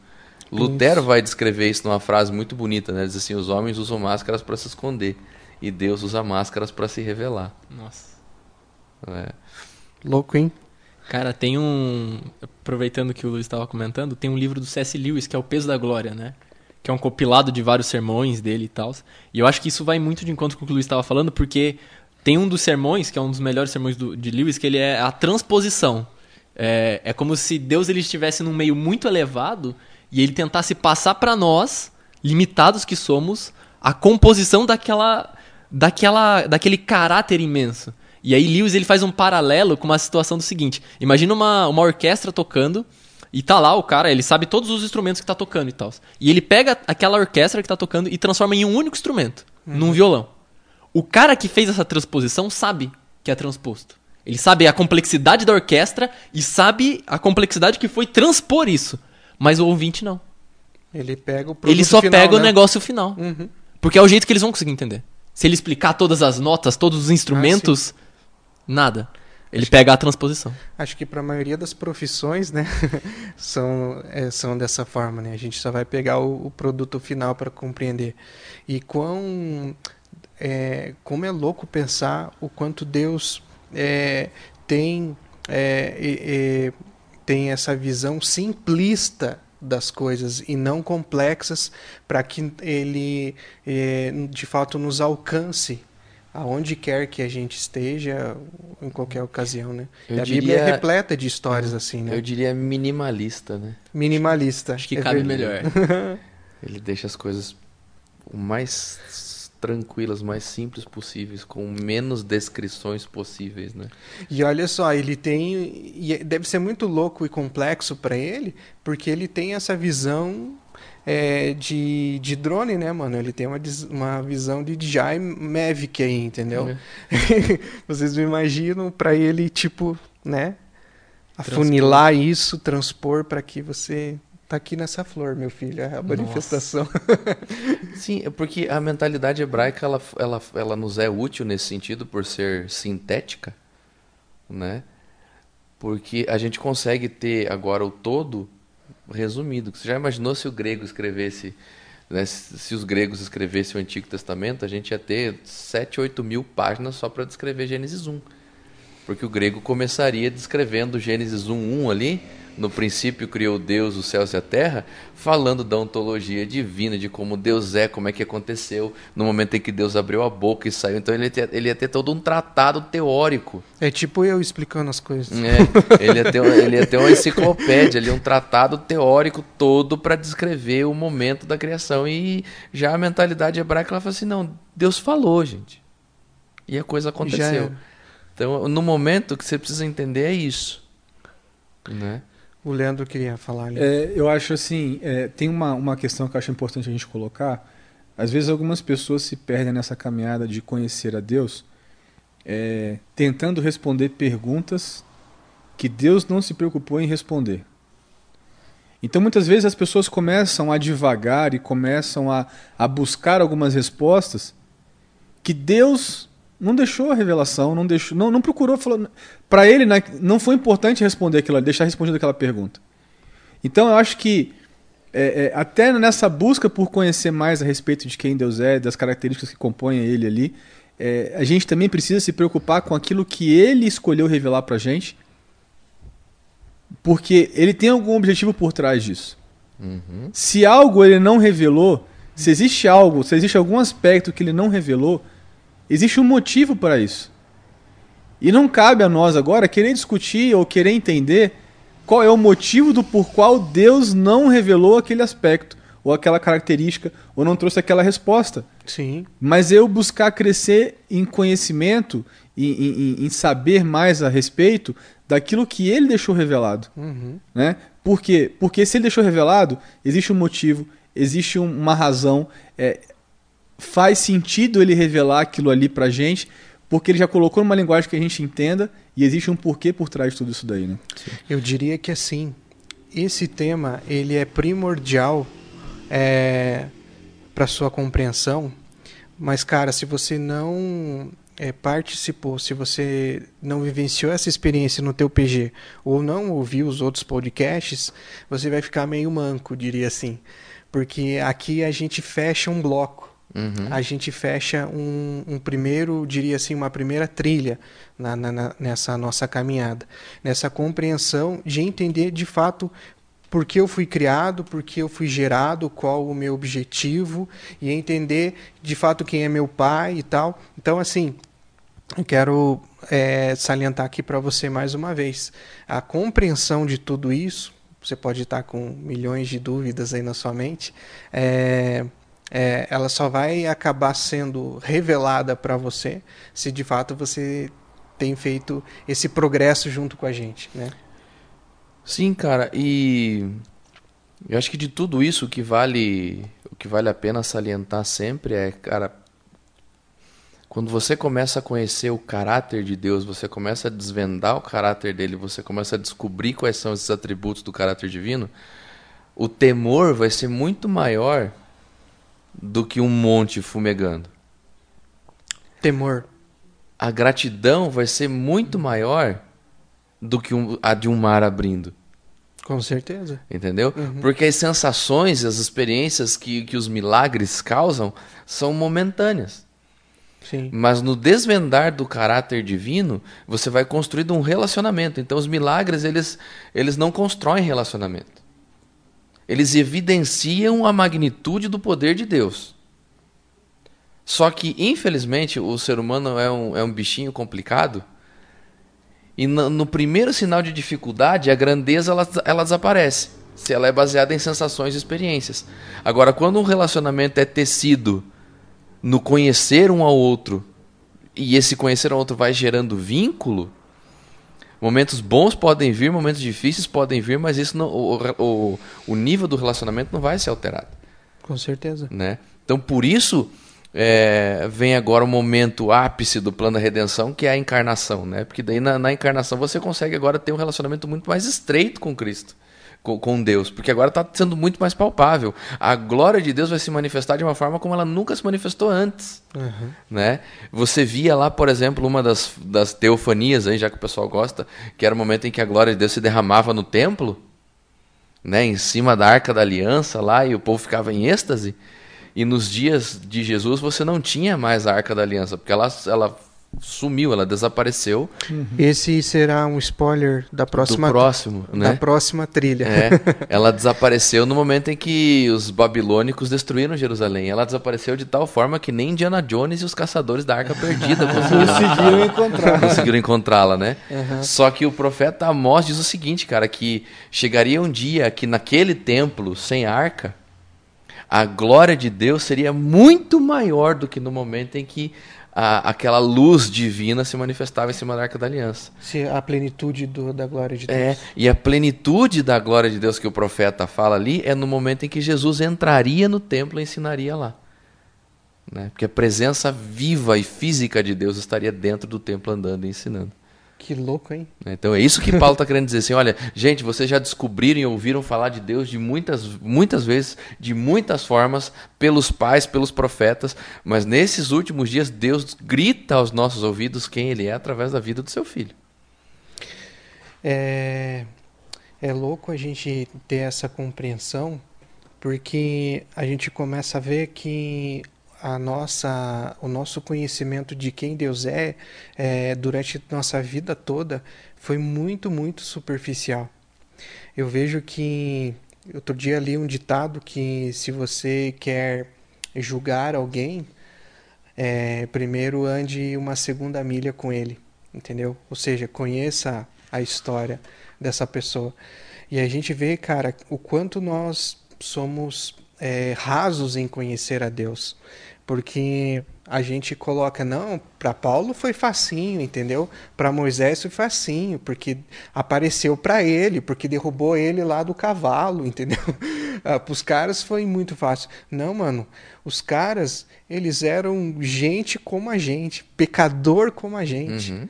Lutero vai descrever isso numa frase muito bonita, né? Ele diz assim: os homens usam máscaras para se esconder e Deus usa máscaras para se revelar. Nossa. É. Louco, hein? Cara, tem um. Aproveitando que o Luiz estava comentando, tem um livro do C.S. Lewis, que é O Peso da Glória, né? Que é um compilado de vários sermões dele e tal. E eu acho que isso vai muito de encontro com o que o Luiz estava falando, porque tem um dos sermões, que é um dos melhores sermões do- de Lewis, que ele é a transposição. É, é como se Deus ele estivesse num meio muito elevado e ele tentasse passar para nós, limitados que somos, a composição daquela daquela, daquele caráter imenso. E aí Lewis ele faz um paralelo com uma situação do seguinte: imagina uma, uma orquestra tocando e tá lá o cara, ele sabe todos os instrumentos que tá tocando e tal. E ele pega aquela orquestra que tá tocando e transforma em um único instrumento, num violão. O cara que fez essa transposição sabe que é transposto. Ele sabe a complexidade da orquestra e sabe a complexidade que foi transpor isso. Mas o ouvinte não. Ele pega o Ele só final, pega o né? negócio final. Uhum. Porque é o jeito que eles vão conseguir entender. Se ele explicar todas as notas, todos os instrumentos, nada. Ele pega a transposição. Acho que para a maioria das profissões, né, são, é, são dessa forma, né? A gente só vai pegar o, o produto final para compreender. E quão, é, como é louco pensar o quanto Deus é, tem, é, tem essa visão simplista das coisas e não complexas para que ele é, de fato nos alcance aonde quer que a gente esteja em qualquer ocasião, né? Eu E a Bíblia é diria- repleta de histórias assim, né? Eu diria minimalista, né? Minimalista. Acho que É cabe verdade. melhor. Ele deixa as coisas o mais tranquilas, mais simples possíveis, com menos descrições possíveis, né? E olha só, ele tem. Deve ser muito louco e complexo para ele, porque ele tem essa visão é, de, de drone, né, mano? Ele tem uma, uma visão de DJI Mavic aí, entendeu? É. Vocês me imaginam para ele, tipo, né? Afunilar isso, transpor para que você. Tá aqui nessa flor, meu filho, é a manifestação. Sim, é porque a mentalidade hebraica ela, ela, ela nos é útil nesse sentido por ser sintética, né? Porque a gente consegue ter agora o todo resumido. Você já imaginou se o grego escrevesse, né, se os gregos escrevessem o Antigo Testamento, a gente ia ter 7, 8 mil páginas só para descrever Gênesis 1. Porque o grego começaria descrevendo Gênesis 1.1 ali, no princípio criou Deus os céus e a terra, falando da ontologia divina, de como Deus é, como é que aconteceu, no momento em que Deus abriu a boca e saiu. Então ele ia ter, ele ia ter todo um tratado teórico. É tipo eu explicando as coisas. É, ele, ia ter, uma- ele ia ter uma enciclopédia ali, um tratado teórico todo para descrever o momento da criação. E já a mentalidade hebraica ela fala assim: não, Deus falou, gente. E a coisa aconteceu. Então, no momento que você precisa entender é isso. Né? O Leandro queria falar ali. É, eu acho assim, é, tem uma, uma questão que eu acho importante a gente colocar. Às vezes algumas pessoas se perdem nessa caminhada de conhecer a Deus, é, tentando responder perguntas que Deus não se preocupou em responder. Então muitas vezes as pessoas começam a divagar e começam a, a buscar algumas respostas que Deus não deixou a revelação, não deixou, não, não procurou, falou, para ele né, não foi importante responder aquilo, deixar respondido aquela pergunta. Então eu acho que é, é, até nessa busca por conhecer mais a respeito de quem Deus é, das características que compõem ele ali, é, a gente também precisa se preocupar com aquilo que ele escolheu revelar pra gente, porque ele tem algum objetivo por trás disso. Uhum. Se algo ele não revelou, se existe algo, se existe algum aspecto que ele não revelou, existe um motivo para isso. E não cabe a nós agora querer discutir ou querer entender qual é o motivo do por qual Deus não revelou aquele aspecto, ou aquela característica, ou não trouxe aquela resposta. Sim. Mas eu buscar crescer em conhecimento, em, em- em saber mais a respeito daquilo que ele deixou revelado. Uhum. Né? Por quê? Porque se ele deixou revelado, existe um motivo, existe um- uma razão, é, faz sentido ele revelar aquilo ali pra gente, porque ele já colocou numa linguagem que a gente entenda e existe um porquê por trás de tudo isso daí, né? Eu diria que assim, esse tema ele é primordial é, para sua compreensão, mas cara, se você não é, participou, se você não vivenciou essa experiência no teu PG ou não ouviu os outros podcasts, você vai ficar meio manco, diria assim, porque aqui a gente fecha um bloco Uhum. a gente fecha um, um primeiro, diria assim, uma primeira trilha na, na- na- nessa nossa caminhada, nessa compreensão de entender de fato por que eu fui criado, por que eu fui gerado, qual o meu objetivo e entender de fato quem é meu pai e tal. Então, assim, eu quero é, salientar aqui para você mais uma vez a compreensão de tudo isso. Você pode estar com milhões de dúvidas aí na sua mente. É, é, ela só vai acabar sendo revelada para você se de fato você tem feito esse progresso junto com a gente, né? Sim, cara, e eu acho que de tudo isso o que vale, o que vale a pena salientar sempre é, cara, quando você começa a conhecer o caráter de Deus, você começa a desvendar o caráter dele, você começa a descobrir quais são esses atributos do caráter divino, o temor vai ser muito maior do que um monte fumegando. Temor. A gratidão vai ser muito maior do que um, a de um mar abrindo. Com certeza. Entendeu? Uhum. Porque as sensações, as experiências que, que os milagres causam são momentâneas. Sim. Mas no desvendar do caráter divino, você vai construindo um relacionamento. Então os milagres, eles, eles não constroem relacionamento. Eles evidenciam a magnitude do poder de Deus. Só que, infelizmente, o ser humano é um, é um bichinho complicado. E no, no primeiro sinal de dificuldade, a grandeza ela, ela desaparece. Se ela é baseada em sensações e experiências. Agora, quando um relacionamento é tecido no conhecer um ao outro, e esse conhecer ao outro vai gerando vínculo, Momentos bons podem vir, momentos difíceis podem vir, mas isso não, o, o, o nível do relacionamento não vai ser alterado. Com certeza. Né? Então, por isso, é, vem agora o momento ápice do plano da redenção, que é a encarnação. Né? Porque daí na, na encarnação você consegue agora ter um relacionamento muito mais estreito com Cristo com, Deus, porque agora está sendo muito mais palpável. A glória de Deus vai se manifestar de uma forma como ela nunca se manifestou antes. Uhum. Né? Você via lá, por exemplo, uma das, das teofanias, aí, já que o pessoal gosta, que era o momento em que a glória de Deus se derramava no templo, né, em cima da arca da aliança lá, e o povo ficava em êxtase. E nos dias de Jesus você não tinha mais a arca da aliança, porque ela, ela sumiu, ela desapareceu. Uhum. Esse será um spoiler da próxima do próximo, da né? próxima trilha. É, ela desapareceu no momento em que os babilônicos destruíram Jerusalém. Ela desapareceu de tal forma que nem Indiana Jones e os caçadores da Arca Perdida conseguiram encontrar. Conseguiram encontrá-la, né? Uhum. Só que o profeta Amós diz o seguinte, cara, que chegaria um dia que naquele templo sem arca a glória de Deus seria muito maior do que no momento em que a, aquela luz divina se manifestava em cima da Arca da Aliança. Se a plenitude do, da glória de Deus. É, e a plenitude da glória de Deus que o profeta fala ali é no momento em que Jesus entraria no templo e ensinaria lá. Né? Porque a presença viva e física de Deus estaria dentro do templo andando e ensinando. Que louco, hein? Então é isso que Paulo está querendo dizer assim, olha, gente, vocês já descobriram e ouviram falar de Deus de muitas, muitas vezes, de muitas formas, pelos pais, pelos profetas, mas nesses últimos dias Deus grita aos nossos ouvidos quem Ele é através da vida do seu filho. É, é louco a gente ter essa compreensão, porque a gente começa a ver que a nossa, o nosso conhecimento de quem Deus é, é durante nossa vida toda foi muito, muito superficial. Eu vejo que outro dia li um ditado que se você quer julgar alguém, é, primeiro ande uma segunda milha com ele, entendeu? Ou seja, conheça a história dessa pessoa. E a gente vê, cara, o quanto nós somos é, rasos em conhecer a Deus porque a gente coloca, não, para Paulo foi facinho, entendeu? Para Moisés foi facinho, porque apareceu para ele, porque derrubou ele lá do cavalo, entendeu? Ah, para os caras foi muito fácil. Não, mano, os caras, eles eram gente como a gente, pecador como a gente, Uhum.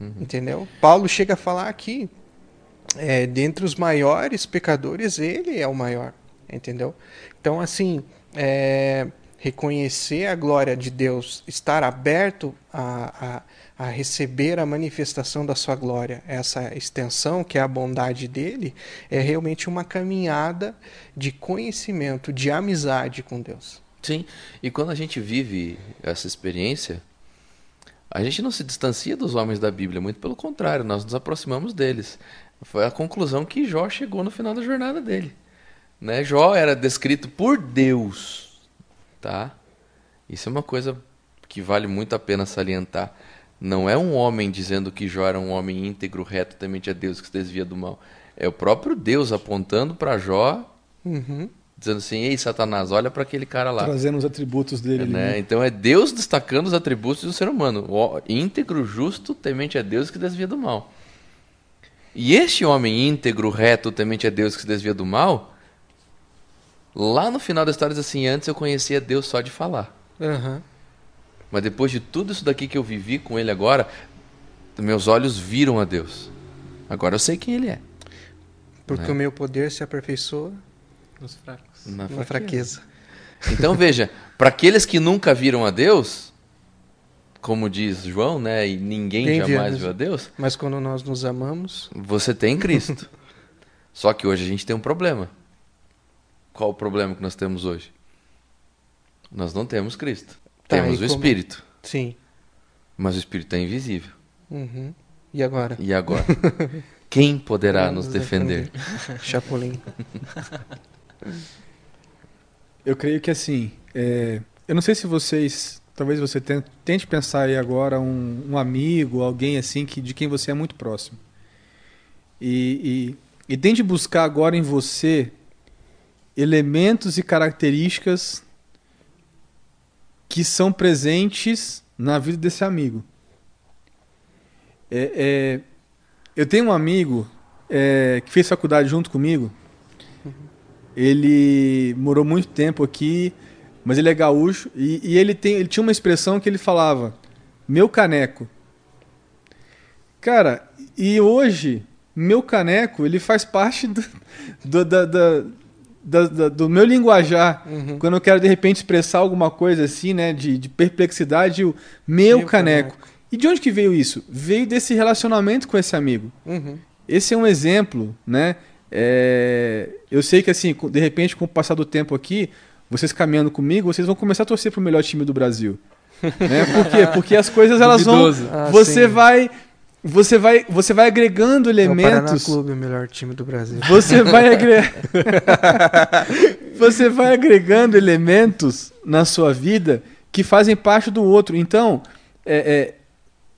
Uhum. entendeu? Paulo chega a falar aqui, é, dentre os maiores pecadores, ele é o maior, entendeu? Então, assim, é, reconhecer a glória de Deus, estar aberto a, a, a, receber a manifestação da sua glória, essa extensão que é a bondade dele, é realmente uma caminhada de conhecimento, de amizade com Deus. Sim, e quando a gente vive essa experiência, a gente não se distancia dos homens da Bíblia, muito pelo contrário, nós nos aproximamos deles. Foi a conclusão que Jó chegou no final da jornada dele. Né? Jó era descrito por Deus tá? Isso é uma coisa que vale muito a pena salientar. Não é um homem dizendo que Jó era um homem íntegro, reto, temente a Deus, que se desvia do mal. É o próprio Deus apontando para Jó uhum. dizendo assim: "Ei, Satanás, olha para aquele cara lá". Trazendo os atributos dele. Né? né? Então é Deus destacando os atributos do ser humano. O íntegro, justo, temente a Deus que desvia do mal. E este homem íntegro, reto, temente a Deus que se desvia do mal, lá no final da história diz assim: antes eu conhecia Deus só de falar. Aham. Mas depois de tudo isso daqui que eu vivi com ele agora, meus olhos viram a Deus. Agora eu sei quem ele é. Porque Né? o meu poder se aperfeiçoa Nos fracos. Na na fraqueza. Então veja, para aqueles que nunca viram a Deus, como diz João, né, e ninguém jamais viu a Deus, Mas quando nós nos amamos, você tem Cristo. Só que hoje a gente tem um problema. Qual o problema que nós temos hoje? Nós não temos Cristo. Tá, temos o como- Espírito, sim. mas o Espírito é invisível. Uhum. E agora? E agora? Quem poderá Vamos nos defender? Chapolin. Eu creio que assim, é, eu não sei se vocês, talvez você ten- tente pensar aí agora um, um amigo, alguém assim que de quem você é muito próximo. E, e, e tente buscar agora em você elementos e características que são presentes na vida desse amigo. É, é, eu tenho um amigo é, que fez faculdade junto comigo. Ele morou muito tempo aqui, mas ele é gaúcho e, e ele, tem, ele tinha uma expressão que ele falava: meu caneco. Cara, e hoje, meu caneco, ele faz parte do, do, da- da- da- do meu linguajar. Uhum. Quando eu quero, de repente, expressar alguma coisa assim, né, de, de perplexidade, o meu, Meu caneco. caneco. E de onde que veio isso? Veio desse relacionamento com esse amigo. Uhum. Esse é um exemplo, né? É, eu sei que assim, de repente, com o passar do tempo aqui, vocês caminhando comigo, vocês vão começar a torcer pro melhor time do Brasil. né? Por quê? Porque as coisas elas Duvidoso. vão. Ah, você sim. vai, você vai, você vai agregando É o Paraná elementos. Clube, o melhor time do Brasil. Você vai agre... Você vai agregando elementos na sua vida que fazem parte do outro. Então, é, é,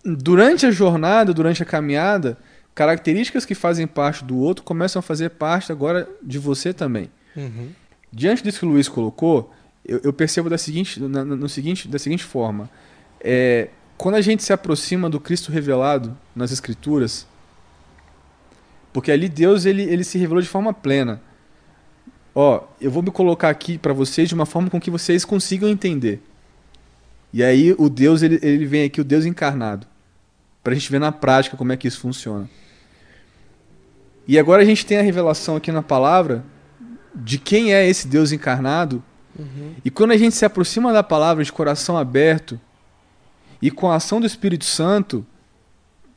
durante a jornada, durante a caminhada, características que fazem parte do outro começam a fazer parte agora de você também. Uhum. Diante disso que o Luiz colocou, eu, eu percebo da seguinte, na- no seguinte, da seguinte forma: é, quando a gente se aproxima do Cristo revelado nas Escrituras, porque ali Deus ele, ele se revelou de forma plena. Ó, eu vou me colocar aqui para vocês de uma forma com que vocês consigam entender. E aí o Deus ele, ele vem aqui, o Deus encarnado, para a gente ver na prática como é que isso funciona. E agora a gente tem a revelação aqui na palavra de quem é esse Deus encarnado. Uhum. E quando a gente se aproxima da palavra de coração aberto e com a ação do Espírito Santo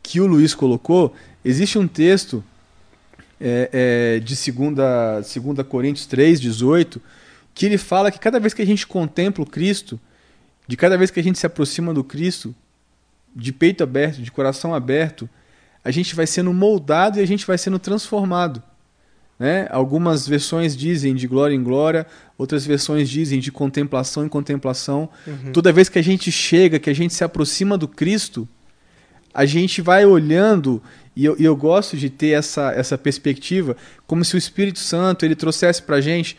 que o Luiz colocou, existe um texto é, é, de 2 segunda Coríntios 3, 18, que ele fala que cada vez que a gente contempla o Cristo, de cada vez que a gente se aproxima do Cristo, de peito aberto, de coração aberto, a gente vai sendo moldado e a gente vai sendo transformado. Né? Algumas versões dizem de glória em glória, outras versões dizem de contemplação em contemplação. Uhum. Toda vez que a gente chega, que a gente se aproxima do Cristo, a gente vai olhando, e eu, e eu gosto de ter essa, essa perspectiva, como se o Espírito Santo ele trouxesse pra gente.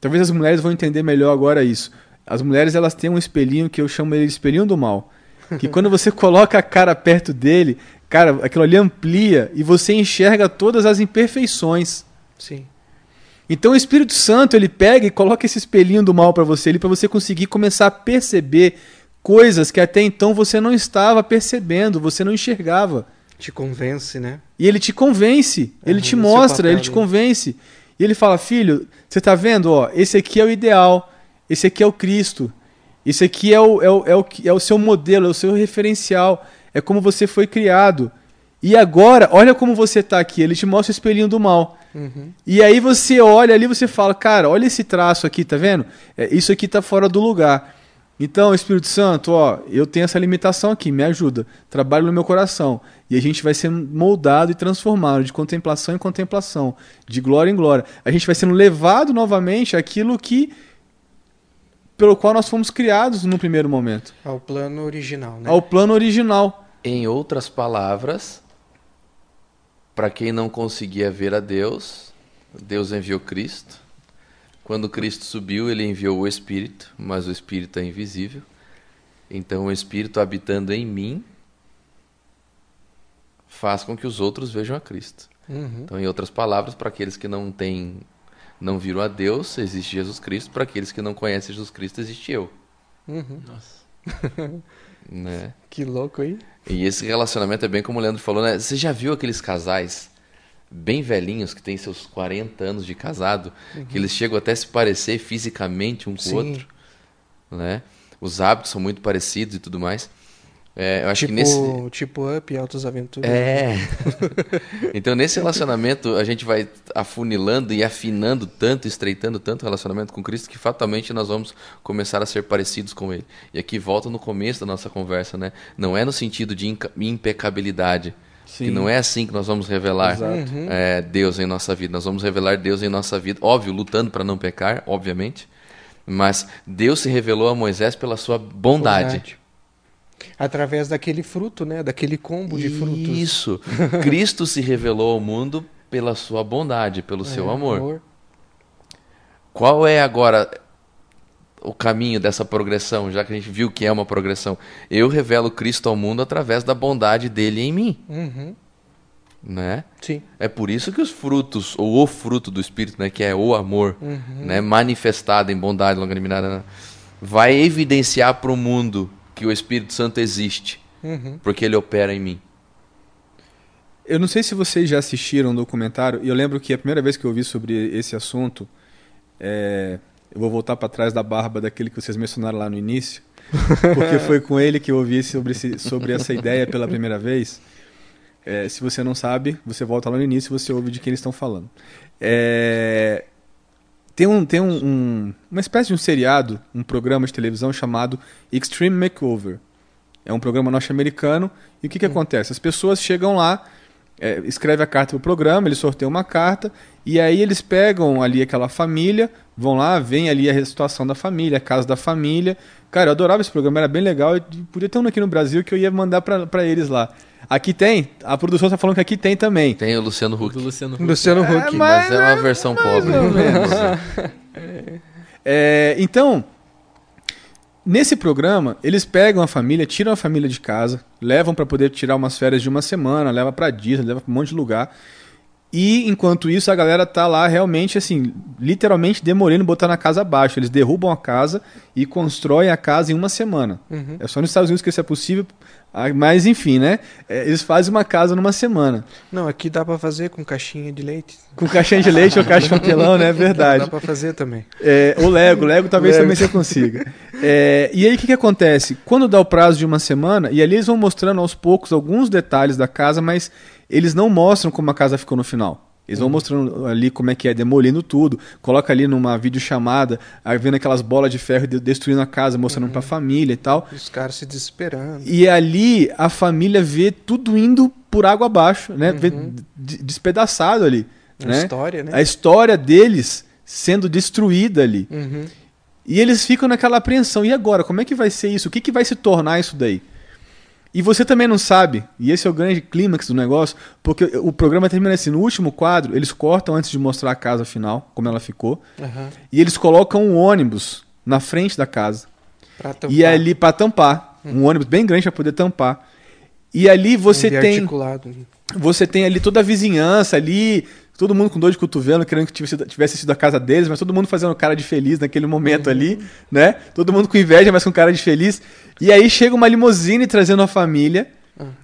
Talvez as mulheres vão entender melhor agora isso. As mulheres elas têm um espelhinho que eu chamo ele de espelhinho do mal. Que quando você coloca a cara perto dele, cara, aquilo ali amplia e você enxerga todas as imperfeições. Sim. Então o Espírito Santo ele pega e coloca esse espelhinho do mal para você ali para você conseguir começar a perceber coisas que até então você não estava percebendo, você não enxergava. Te convence, né? E ele te convence, ele te mostra, ele te convence. E ele fala: "Filho, você tá vendo, ó, esse aqui é o ideal, esse aqui é o Cristo. Esse aqui é o, é o, é o, é o seu modelo, é o seu referencial, é como você foi criado. E agora, olha como você tá aqui, ele te mostra o espelhinho do mal. Uhum. E aí você olha ali, você fala, cara, olha esse traço aqui, tá vendo? É, isso aqui tá fora do lugar. Então, Espírito Santo, ó, eu tenho essa limitação aqui, me ajuda. Trabalho no meu coração. E a gente vai sendo moldado e transformado de contemplação em contemplação, de glória em glória. A gente vai sendo levado novamente àquilo que pelo qual nós fomos criados no primeiro momento, Ao plano original, né? ao plano original. Em outras palavras, para quem não conseguia ver a Deus, Deus enviou Cristo Quando Cristo subiu, ele enviou o Espírito, mas o Espírito é invisível. Então, o Espírito habitando em mim faz com que os outros vejam a Cristo. Uhum. Então, em outras palavras, para aqueles que não têm, não viram a Deus, existe Jesus Cristo. Para aqueles que não conhecem Jesus Cristo, existe eu. Uhum. Nossa. Né? Que louco aí. E esse relacionamento é bem como o Leandro falou, né? Você já viu aqueles casais bem velhinhos que têm seus 40 anos de casado, que eles chegam até a se parecer fisicamente um com o outro, né? Os hábitos são muito parecidos e tudo mais. É, eu acho tipo, que nesse tipo Up, Altas Aventuras. é. então, nesse relacionamento, a gente vai afunilando e afinando tanto, estreitando tanto o relacionamento com Cristo, que fatalmente nós vamos começar a ser parecidos com Ele. E aqui volta no começo da nossa conversa, né? Não é no sentido de impecabilidade. Que não é assim que nós vamos revelar Exato. é, Deus em nossa vida. Nós vamos revelar Deus em nossa vida, óbvio, lutando para não pecar, obviamente. Mas Deus se revelou a Moisés pela sua bondade. Através daquele fruto, né? Daquele combo de frutos. Isso. Cristo se revelou ao mundo pela sua bondade, pelo seu É, amor. Qual é agora o caminho dessa progressão, já que a gente viu que é uma progressão? Eu revelo Cristo ao mundo através da bondade dele em mim, Uhum. né? Sim. É por isso que os frutos, ou o fruto do Espírito, né, que é o amor, né, manifestado em bondade, longanimidade, né, vai evidenciar para o mundo que o Espírito Santo existe, Uhum. porque ele opera em mim. Eu não sei se vocês já assistiram um documentário, e eu lembro que a primeira vez que eu ouvi sobre esse assunto, é, eu vou voltar para trás da barba daquele que vocês mencionaram lá no início, porque foi com ele que eu ouvi sobre, esse- sobre essa ideia pela primeira vez. É, se você não sabe, você volta lá no início e você ouve de quem eles estão falando. É, tem um, tem um, um- uma espécie de um seriado, um programa de televisão chamado Extreme Makeover. É um programa norte-americano. E o que, que acontece? As pessoas chegam lá, é, escreve a carta pro programa, eles sorteiam uma carta, e aí eles pegam ali aquela família, vão lá, vem ali a situação da família, a casa da família. Cara, eu adorava esse programa, era bem legal. e Podia ter um aqui no Brasil que eu ia mandar pra pra eles lá. Aqui tem, a produção tá falando que aqui tem também. Tem o Luciano Huck, Do Luciano Huck. Luciano Huck. mas é uma versão pobre. É, então, nesse programa, eles pegam a família, tiram a família de casa, levam para poder tirar umas férias de uma semana, leva para Disney, leva para um monte de lugar. E enquanto isso, a galera tá lá realmente assim, literalmente demolindo, botando a casa abaixo. Eles derrubam a casa e constroem a casa em uma semana. Uhum. É só nos Estados Unidos que isso é possível. ah, Mas enfim, né? É, Eles fazem uma casa numa semana. Não, aqui dá pra fazer com caixinha de leite. Com caixinha de leite ou caixa de papelão, né? É verdade. Dá pra fazer também. É, o Lego, Lego talvez Lego. também você consiga. É, e aí o que, que acontece? Quando dá o prazo de uma semana, e ali eles vão mostrando aos poucos alguns detalhes da casa, mas eles não mostram como a casa ficou no final. Eles vão mostrando ali como é que é, demolindo tudo. Coloca ali numa videochamada, aí vendo aquelas bolas de ferro de- destruindo a casa, mostrando pra família e tal. Os caras se desesperando. E ali a família vê tudo indo por água abaixo, né? Vê de- despedaçado ali. A né? história, né? A história deles sendo destruída ali. Uhum. E eles ficam naquela apreensão. E agora? Como é que vai ser isso? O que, que vai se tornar isso daí? E você também não sabe, e esse é o grande clímax do negócio, porque o programa termina assim: no último quadro, eles cortam antes de mostrar a casa final, como ela ficou, Aham. e eles colocam um ônibus na frente da casa. Pra tampar. E ali para tampar, um ônibus bem grande para poder tampar. E ali você Um tem você tem ali toda a vizinhança ali, todo mundo com dor de cotovelo, querendo que tivesse, sido- tivesse sido a casa deles, mas todo mundo fazendo cara de feliz naquele momento ali, né? Todo mundo com inveja, mas com cara de feliz. E aí chega uma limusine trazendo a família.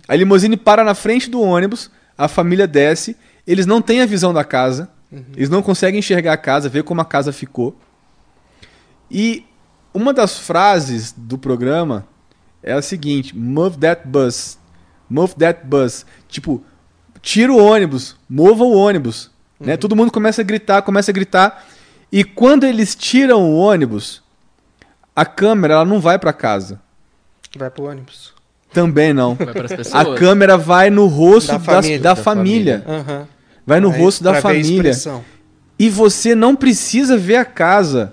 A limusine para na frente do ônibus, a família desce, eles não têm a visão da casa, eles não conseguem enxergar a casa, ver como a casa ficou. E uma das frases do programa é a seguinte: Move that bus. Move that bus. Tipo, tira o ônibus, mova o ônibus. Né? Todo mundo começa a gritar, começa a gritar. E quando eles tiram o ônibus, a câmera ela não vai para casa. Vai pro ônibus. Também não. Vai pras A câmera vai no rosto Da das- família. da, Da família. Aham. Vai no Aí, rosto da família. E você não precisa ver a casa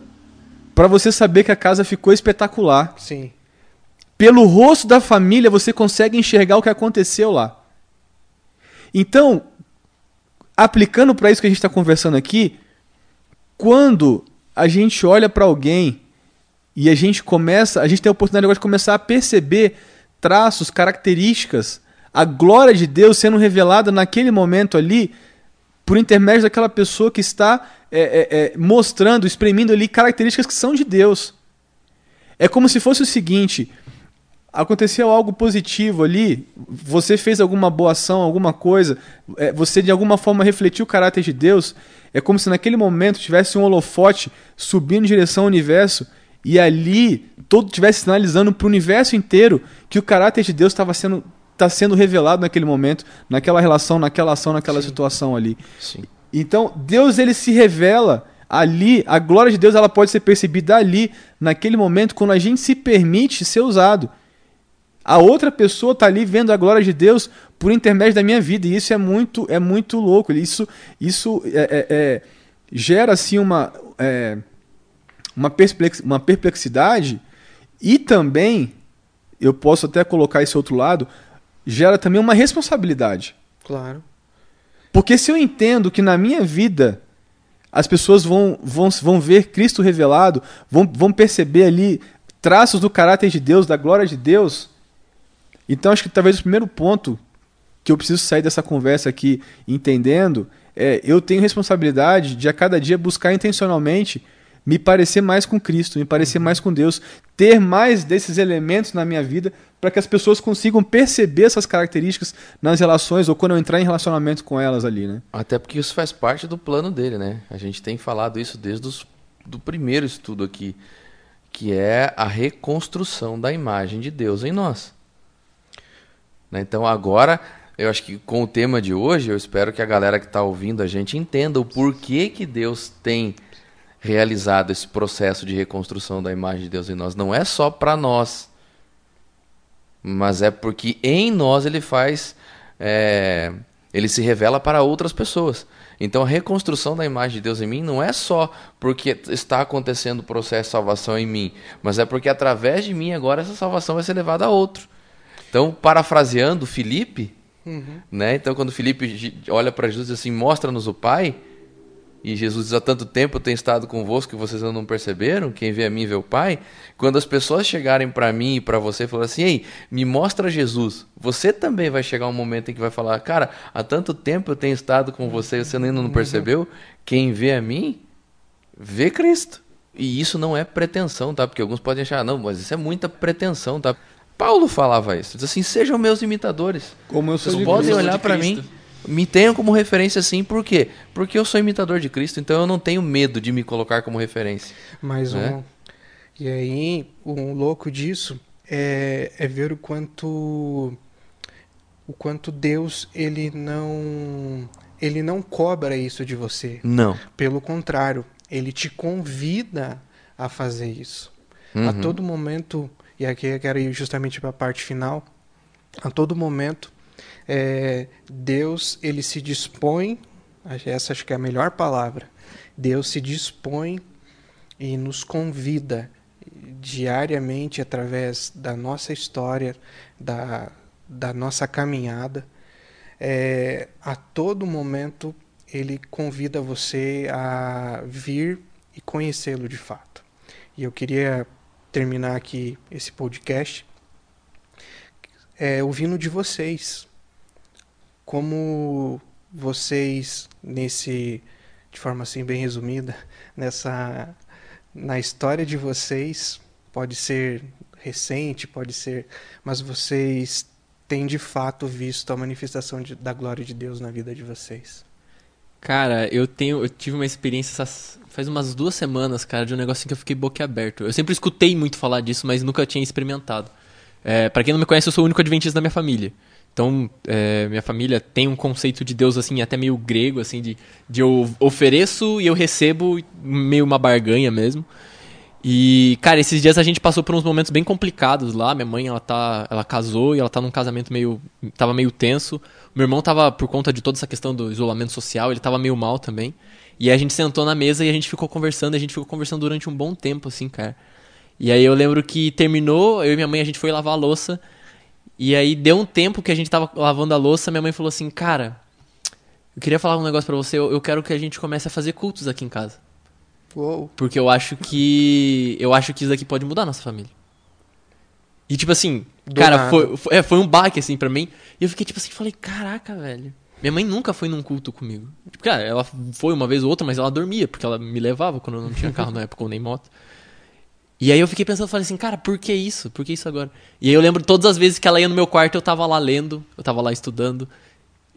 para você saber que a casa ficou espetacular. Sim. Pelo rosto da família você consegue enxergar o que aconteceu lá. Então, aplicando para isso que a gente está conversando aqui, quando a gente olha para alguém e a gente começa, a gente tem a oportunidade agora de começar a perceber traços, características, a glória de Deus sendo revelada naquele momento ali, por intermédio daquela pessoa que está é, é, é, mostrando, exprimindo ali características que são de Deus. É como se fosse o seguinte: aconteceu algo positivo ali, você fez alguma boa ação, alguma coisa, é, você de alguma forma refletiu o caráter de Deus. É como se naquele momento tivesse um holofote subindo em direção ao universo e ali todo tivesse sinalizando para o universo inteiro que o caráter de Deus estava sendo está sendo revelado naquele momento, naquela relação, naquela ação, naquela Sim. situação ali. Sim. Então, Deus ele se revela ali, a glória de Deus ela pode ser percebida ali, naquele momento, quando a gente se permite ser usado. A outra pessoa está ali vendo a glória de Deus por intermédio da minha vida, e isso é muito, é muito louco. Isso, isso é, é, é, gera assim uma, é, uma, perplex, uma perplexidade, e também, eu posso até colocar esse outro lado, gera também uma responsabilidade. Claro. Porque se eu entendo que na minha vida as pessoas vão, vão, vão ver Cristo revelado, vão, vão perceber ali traços do caráter de Deus, da glória de Deus, então acho que talvez o primeiro ponto que eu preciso sair dessa conversa aqui entendendo é eu tenho responsabilidade de a cada dia buscar intencionalmente me parecer mais com Cristo, me parecer mais com Deus, ter mais desses elementos na minha vida para que as pessoas consigam perceber essas características nas relações ou quando eu entrar em relacionamento com elas ali, né? Até porque isso faz parte do plano dele, né? A gente tem falado isso desde o do primeiro estudo aqui, que é a reconstrução da imagem de Deus em nós. Né? Então agora, eu acho que com o tema de hoje, eu espero que a galera que está ouvindo a gente entenda o porquê que Deus tem realizado esse processo de reconstrução da imagem de Deus em nós. Não é só para nós, mas é porque em nós ele faz, é, ele se revela para outras pessoas. Então a reconstrução da imagem de Deus em mim não é só porque está acontecendo o processo de salvação em mim, mas é porque através de mim agora essa salvação vai ser levada a outro. Então, parafraseando Felipe, uhum. né? Então quando Felipe olha para Jesus e diz assim, mostra-nos o Pai, e Jesus diz: Há tanto tempo eu tenho estado convosco que vocês não perceberam. Quem vê a mim vê o Pai. Quando as pessoas chegarem para mim e para você e falar assim: Ei, me mostra Jesus. Você também vai chegar um momento em que vai falar: Cara, há tanto tempo eu tenho estado com você e você ainda não percebeu. Quem vê a mim vê Cristo. E isso não é pretensão, tá? Porque alguns podem achar: Não, mas isso é muita pretensão, tá? Paulo falava isso. Diz assim: Sejam meus imitadores. Como eu sou Vocês podem olhar para mim me tenham como referência sim, por quê? Porque eu sou imitador de Cristo, então eu não tenho medo de me colocar como referência. Mais né? um. E aí, um louco disso é, é ver o quanto o quanto Deus ele não ele não cobra isso de você. Não. Pelo contrário, ele te convida a fazer isso. Uhum. A todo momento, e aqui eu quero ir justamente para a parte final, a todo momento é, Deus ele se dispõe, essa acho que é a melhor palavra, Deus se dispõe e nos convida diariamente através da nossa história, da, da nossa caminhada, é, a todo momento ele convida você a vir e conhecê-lo de fato. E eu queria terminar aqui esse podcast é, ouvindo de vocês como vocês nesse de forma assim bem resumida nessa na história de vocês pode ser recente pode ser mas vocês têm de fato visto a manifestação de, da glória de Deus na vida de vocês? Cara eu tenho eu tive uma experiência faz umas duas semanas cara de um negócio que eu fiquei boquiaberto. Eu sempre escutei muito falar disso mas nunca tinha experimentado. É, para quem não me conhece eu sou o único adventista da minha família então, é, minha família tem um conceito de Deus assim até meio grego, assim de, de eu ofereço e eu recebo meio uma barganha mesmo. E, cara, esses dias a gente passou por uns momentos bem complicados lá. Minha mãe, ela tá, ela casou e ela tá num casamento meio tava meio tenso. Meu irmão tava por conta de toda essa questão do isolamento social, ele tava meio mal também. E a gente sentou na mesa e a gente ficou conversando, a gente ficou conversando durante um bom tempo assim, cara. E aí eu lembro que terminou, eu e minha mãe a gente foi lavar a louça. E aí deu um tempo que a gente tava lavando a louça, minha mãe falou assim, cara, eu queria falar um negócio para você, eu, eu quero que a gente comece a fazer cultos aqui em casa. Uou. Porque eu acho que. Eu acho que isso daqui pode mudar a nossa família. E tipo assim, Do cara, nada. foi, foi, é, foi um baque assim pra mim. E eu fiquei tipo assim, falei, caraca, velho. Minha mãe nunca foi num culto comigo. Tipo, cara, ela foi uma vez ou outra, mas ela dormia, porque ela me levava quando eu não tinha carro na época ou nem moto. E aí eu fiquei pensando, falei assim, cara, por que isso? Por que isso agora? E aí eu lembro todas as vezes que ela ia no meu quarto, eu tava lá lendo, eu tava lá estudando.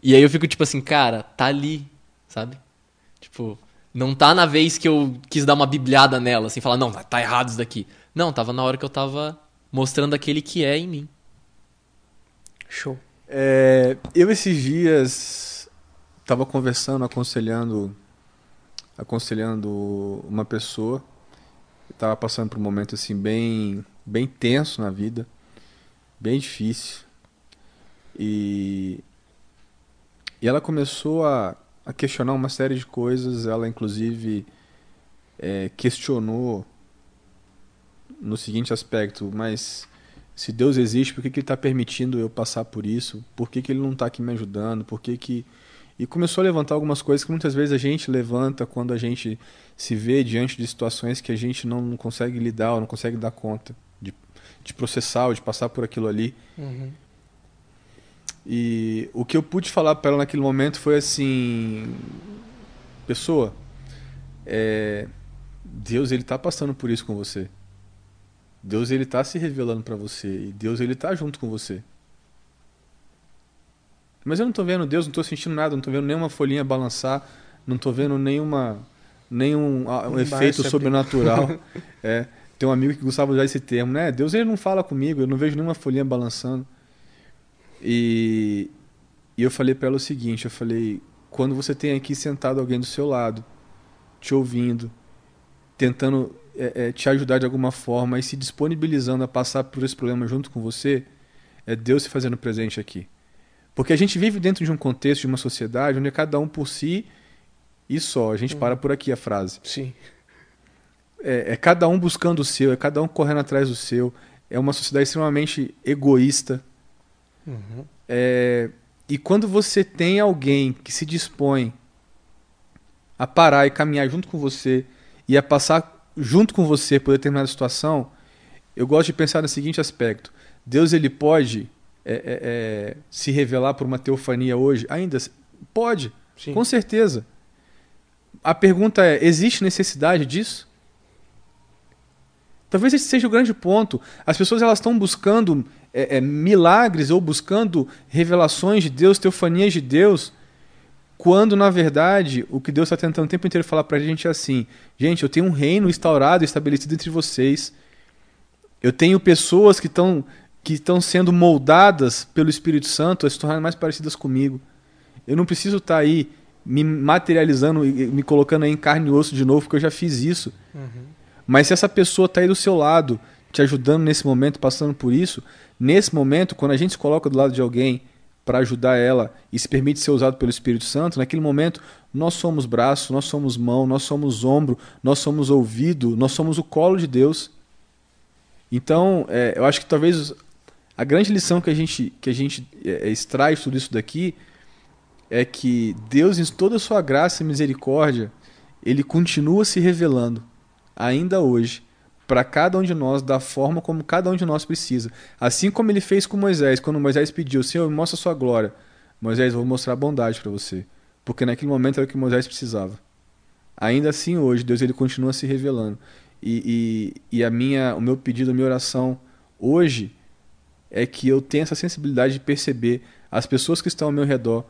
E aí eu fico tipo assim, cara, tá ali, sabe? Tipo, não tá na vez que eu quis dar uma bibliada nela, assim, falar, não, tá errado isso daqui. Não, tava na hora que eu tava mostrando aquele que é em mim. Show. É, eu esses dias estava conversando, aconselhando, aconselhando uma pessoa estava passando por um momento assim bem, bem tenso na vida, bem difícil. E, e ela começou a, a questionar uma série de coisas. Ela inclusive é, questionou no seguinte aspecto, mas se Deus existe, por que, que Ele está permitindo eu passar por isso? Por que, que Ele não está aqui me ajudando? Por que que... E começou a levantar algumas coisas que muitas vezes a gente levanta quando a gente se vê diante de situações que a gente não, consegue lidar ou não consegue dar conta de, de processar ou de passar por aquilo ali. Uhum. E o que eu pude falar para ela naquele momento foi assim: pessoa, é, Deus ele está passando por isso com você. Deus ele tá se revelando para você e Deus ele tá junto com você. Mas eu não tô vendo Deus, não tô sentindo nada, não tô vendo nenhuma folhinha balançar, não tô vendo nenhuma nenhum ah, um efeito bar se sobrenatural. é, tem um amigo que gostava de usar esse termo, né? Deus ele não fala comigo, eu não vejo nenhuma folhinha balançando. E, e eu falei para ela o seguinte, eu falei, quando você tem aqui sentado alguém do seu lado, te ouvindo, tentando é, é, te ajudar de alguma forma e se disponibilizando a passar por esse problema junto com você, é Deus se fazendo presente aqui. Porque a gente vive dentro de um contexto, de uma sociedade, onde é cada um por si e só. A gente para por aqui a frase. Sim. É, é cada um buscando o seu, é cada um correndo atrás do seu. É uma sociedade extremamente egoísta. Uhum. É, e quando você tem alguém que se dispõe a parar e caminhar junto com você e a passar junto com você por determinada situação, eu gosto de pensar no seguinte aspecto: Deus ele pode é, é, é, se revelar por uma teofania hoje? Ainda pode, Sim. com certeza. A pergunta é: existe necessidade disso? Talvez esse seja o grande ponto. As pessoas elas estão buscando é, é, milagres ou buscando revelações de Deus, teofanias de Deus, quando na verdade o que Deus está tentando o tempo inteiro falar para a gente é assim: gente, eu tenho um reino instaurado, estabelecido entre vocês. Eu tenho pessoas que estão que estão sendo moldadas pelo Espírito Santo a se tornarem mais parecidas comigo. Eu não preciso estar aí me materializando e me colocando aí em carne e osso de novo, porque eu já fiz isso. Uhum. Mas se essa pessoa está aí do seu lado, te ajudando nesse momento, passando por isso, nesse momento, quando a gente se coloca do lado de alguém para ajudar ela e se permite ser usado pelo Espírito Santo, naquele momento nós somos braço, nós somos mão, nós somos ombro, nós somos ouvido, nós somos o colo de Deus. Então, é, eu acho que talvez a grande lição que a gente, que a gente é, extrai tudo isso daqui é que Deus, em toda a sua graça e misericórdia, ele continua se revelando, ainda hoje, para cada um de nós, da forma como cada um de nós precisa. Assim como ele fez com Moisés, quando Moisés pediu: Senhor, me mostra a sua glória. Moisés, vou mostrar bondade para você. Porque naquele momento era o que Moisés precisava. Ainda assim, hoje, Deus ele continua se revelando. E, e, e a minha, o meu pedido, a minha oração hoje é que eu tenha essa sensibilidade de perceber as pessoas que estão ao meu redor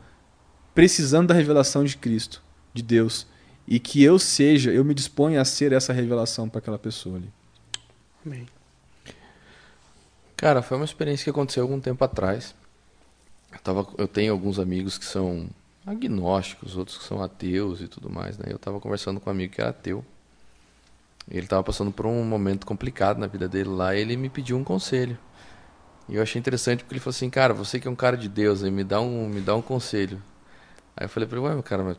precisando da revelação de Cristo, de Deus, e que eu seja, eu me disponha a ser essa revelação para aquela pessoa ali. Amém. Cara, foi uma experiência que aconteceu algum tempo atrás. Eu, tava, eu tenho alguns amigos que são agnósticos, outros que são ateus e tudo mais, né? Eu tava conversando com um amigo que era ateu. Ele tava passando por um momento complicado na vida dele lá e ele me pediu um conselho. E eu achei interessante porque ele falou assim, cara, você que é um cara de Deus, aí me dá um, me dá um conselho. Aí eu falei pra ele, ué, meu cara, mas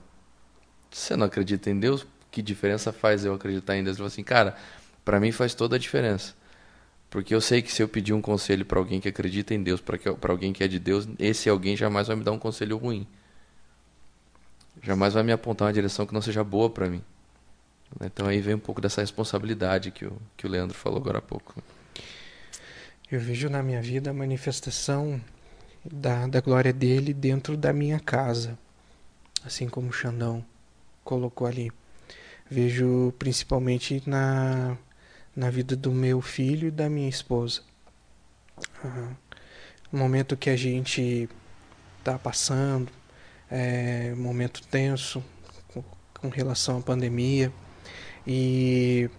você não acredita em Deus? Que diferença faz eu acreditar em Deus? Ele falou assim, cara, pra mim faz toda a diferença. Porque eu sei que se eu pedir um conselho pra alguém que acredita em Deus, pra alguém que é de Deus, esse alguém jamais vai me dar um conselho ruim. Jamais vai me apontar uma direção que não seja boa pra mim. Então aí vem um pouco dessa responsabilidade que o, que o Leandro falou agora há pouco. Eu vejo na minha vida a manifestação da, da glória dele dentro da minha casa, assim como o Xandão colocou ali. Vejo principalmente na, na vida do meu filho e da minha esposa. Uhum. O momento que a gente está passando, é momento tenso com, com relação à pandemia e,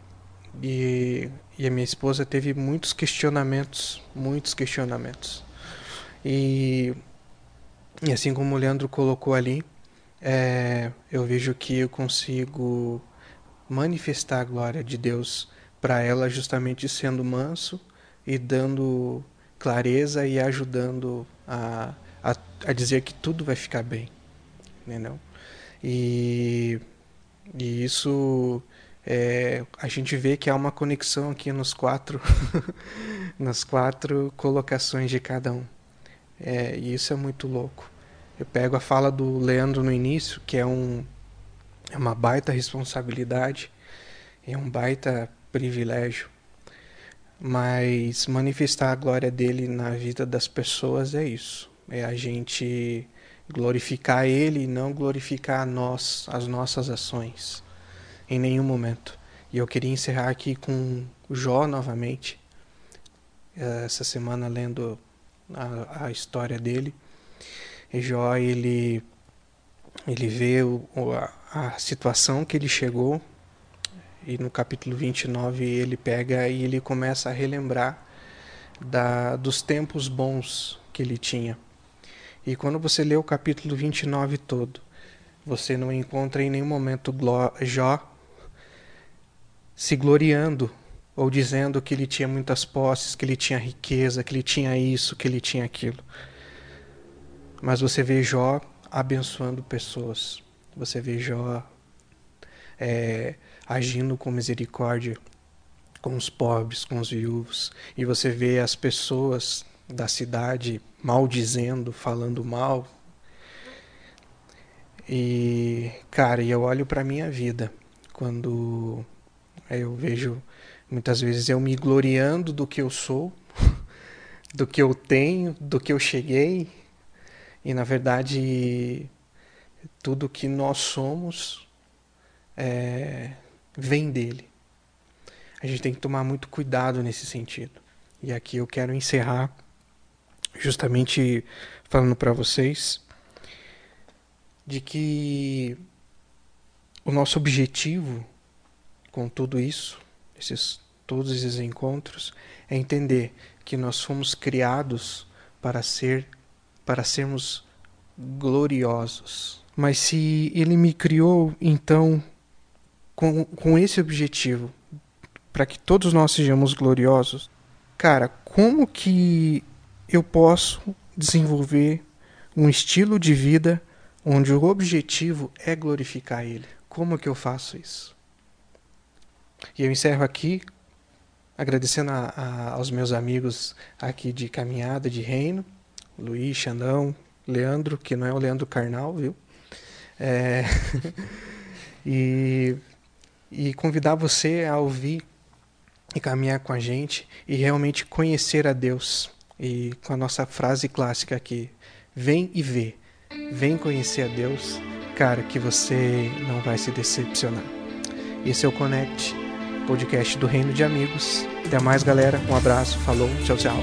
e, e a minha esposa teve muitos questionamentos, muitos questionamentos. E, e assim como o Leandro colocou ali, é, eu vejo que eu consigo manifestar a glória de Deus para ela justamente sendo manso e dando clareza e ajudando a, a, a dizer que tudo vai ficar bem, entendeu? E, e isso é, a gente vê que há uma conexão aqui nos quatro nas quatro colocações de cada um. É, e isso é muito louco. Eu pego a fala do Leandro no início, que é, um, é uma baita responsabilidade, é um baita privilégio. Mas manifestar a glória dele na vida das pessoas é isso. É a gente glorificar ele e não glorificar nós, as nossas ações, em nenhum momento. E eu queria encerrar aqui com Jó novamente. Essa semana lendo a, a história dele. E Jó, ele, ele vê o, a, a situação que ele chegou, e no capítulo 29 ele pega e ele começa a relembrar da, dos tempos bons que ele tinha. E quando você lê o capítulo 29 todo, você não encontra em nenhum momento Jó se gloriando ou dizendo que ele tinha muitas posses, que ele tinha riqueza, que ele tinha isso, que ele tinha aquilo. Mas você vê Jó abençoando pessoas. Você vê Jó é, agindo com misericórdia com os pobres, com os viúvos. E você vê as pessoas da cidade maldizendo, falando mal. E, cara, eu olho para minha vida quando eu vejo muitas vezes eu me gloriando do que eu sou, do que eu tenho, do que eu cheguei, e na verdade, tudo que nós somos é, vem dele. A gente tem que tomar muito cuidado nesse sentido. E aqui eu quero encerrar justamente falando para vocês de que o nosso objetivo com tudo isso, esses todos esses encontros, é entender que nós fomos criados para ser para sermos gloriosos. Mas se ele me criou, então, com, com esse objetivo, para que todos nós sejamos gloriosos, cara, como que eu posso desenvolver um estilo de vida onde o objetivo é glorificar Ele? Como que eu faço isso? E eu encerro aqui agradecendo a, a, aos meus amigos aqui de caminhada de reino Luiz, Xandão, Leandro, que não é o Leandro Carnal, viu? É... e, e convidar você a ouvir e caminhar com a gente e realmente conhecer a Deus. E com a nossa frase clássica aqui: vem e vê, vem conhecer a Deus, cara, que você não vai se decepcionar. Esse é o Connect, podcast do Reino de Amigos. Até mais, galera. Um abraço, falou, tchau, tchau.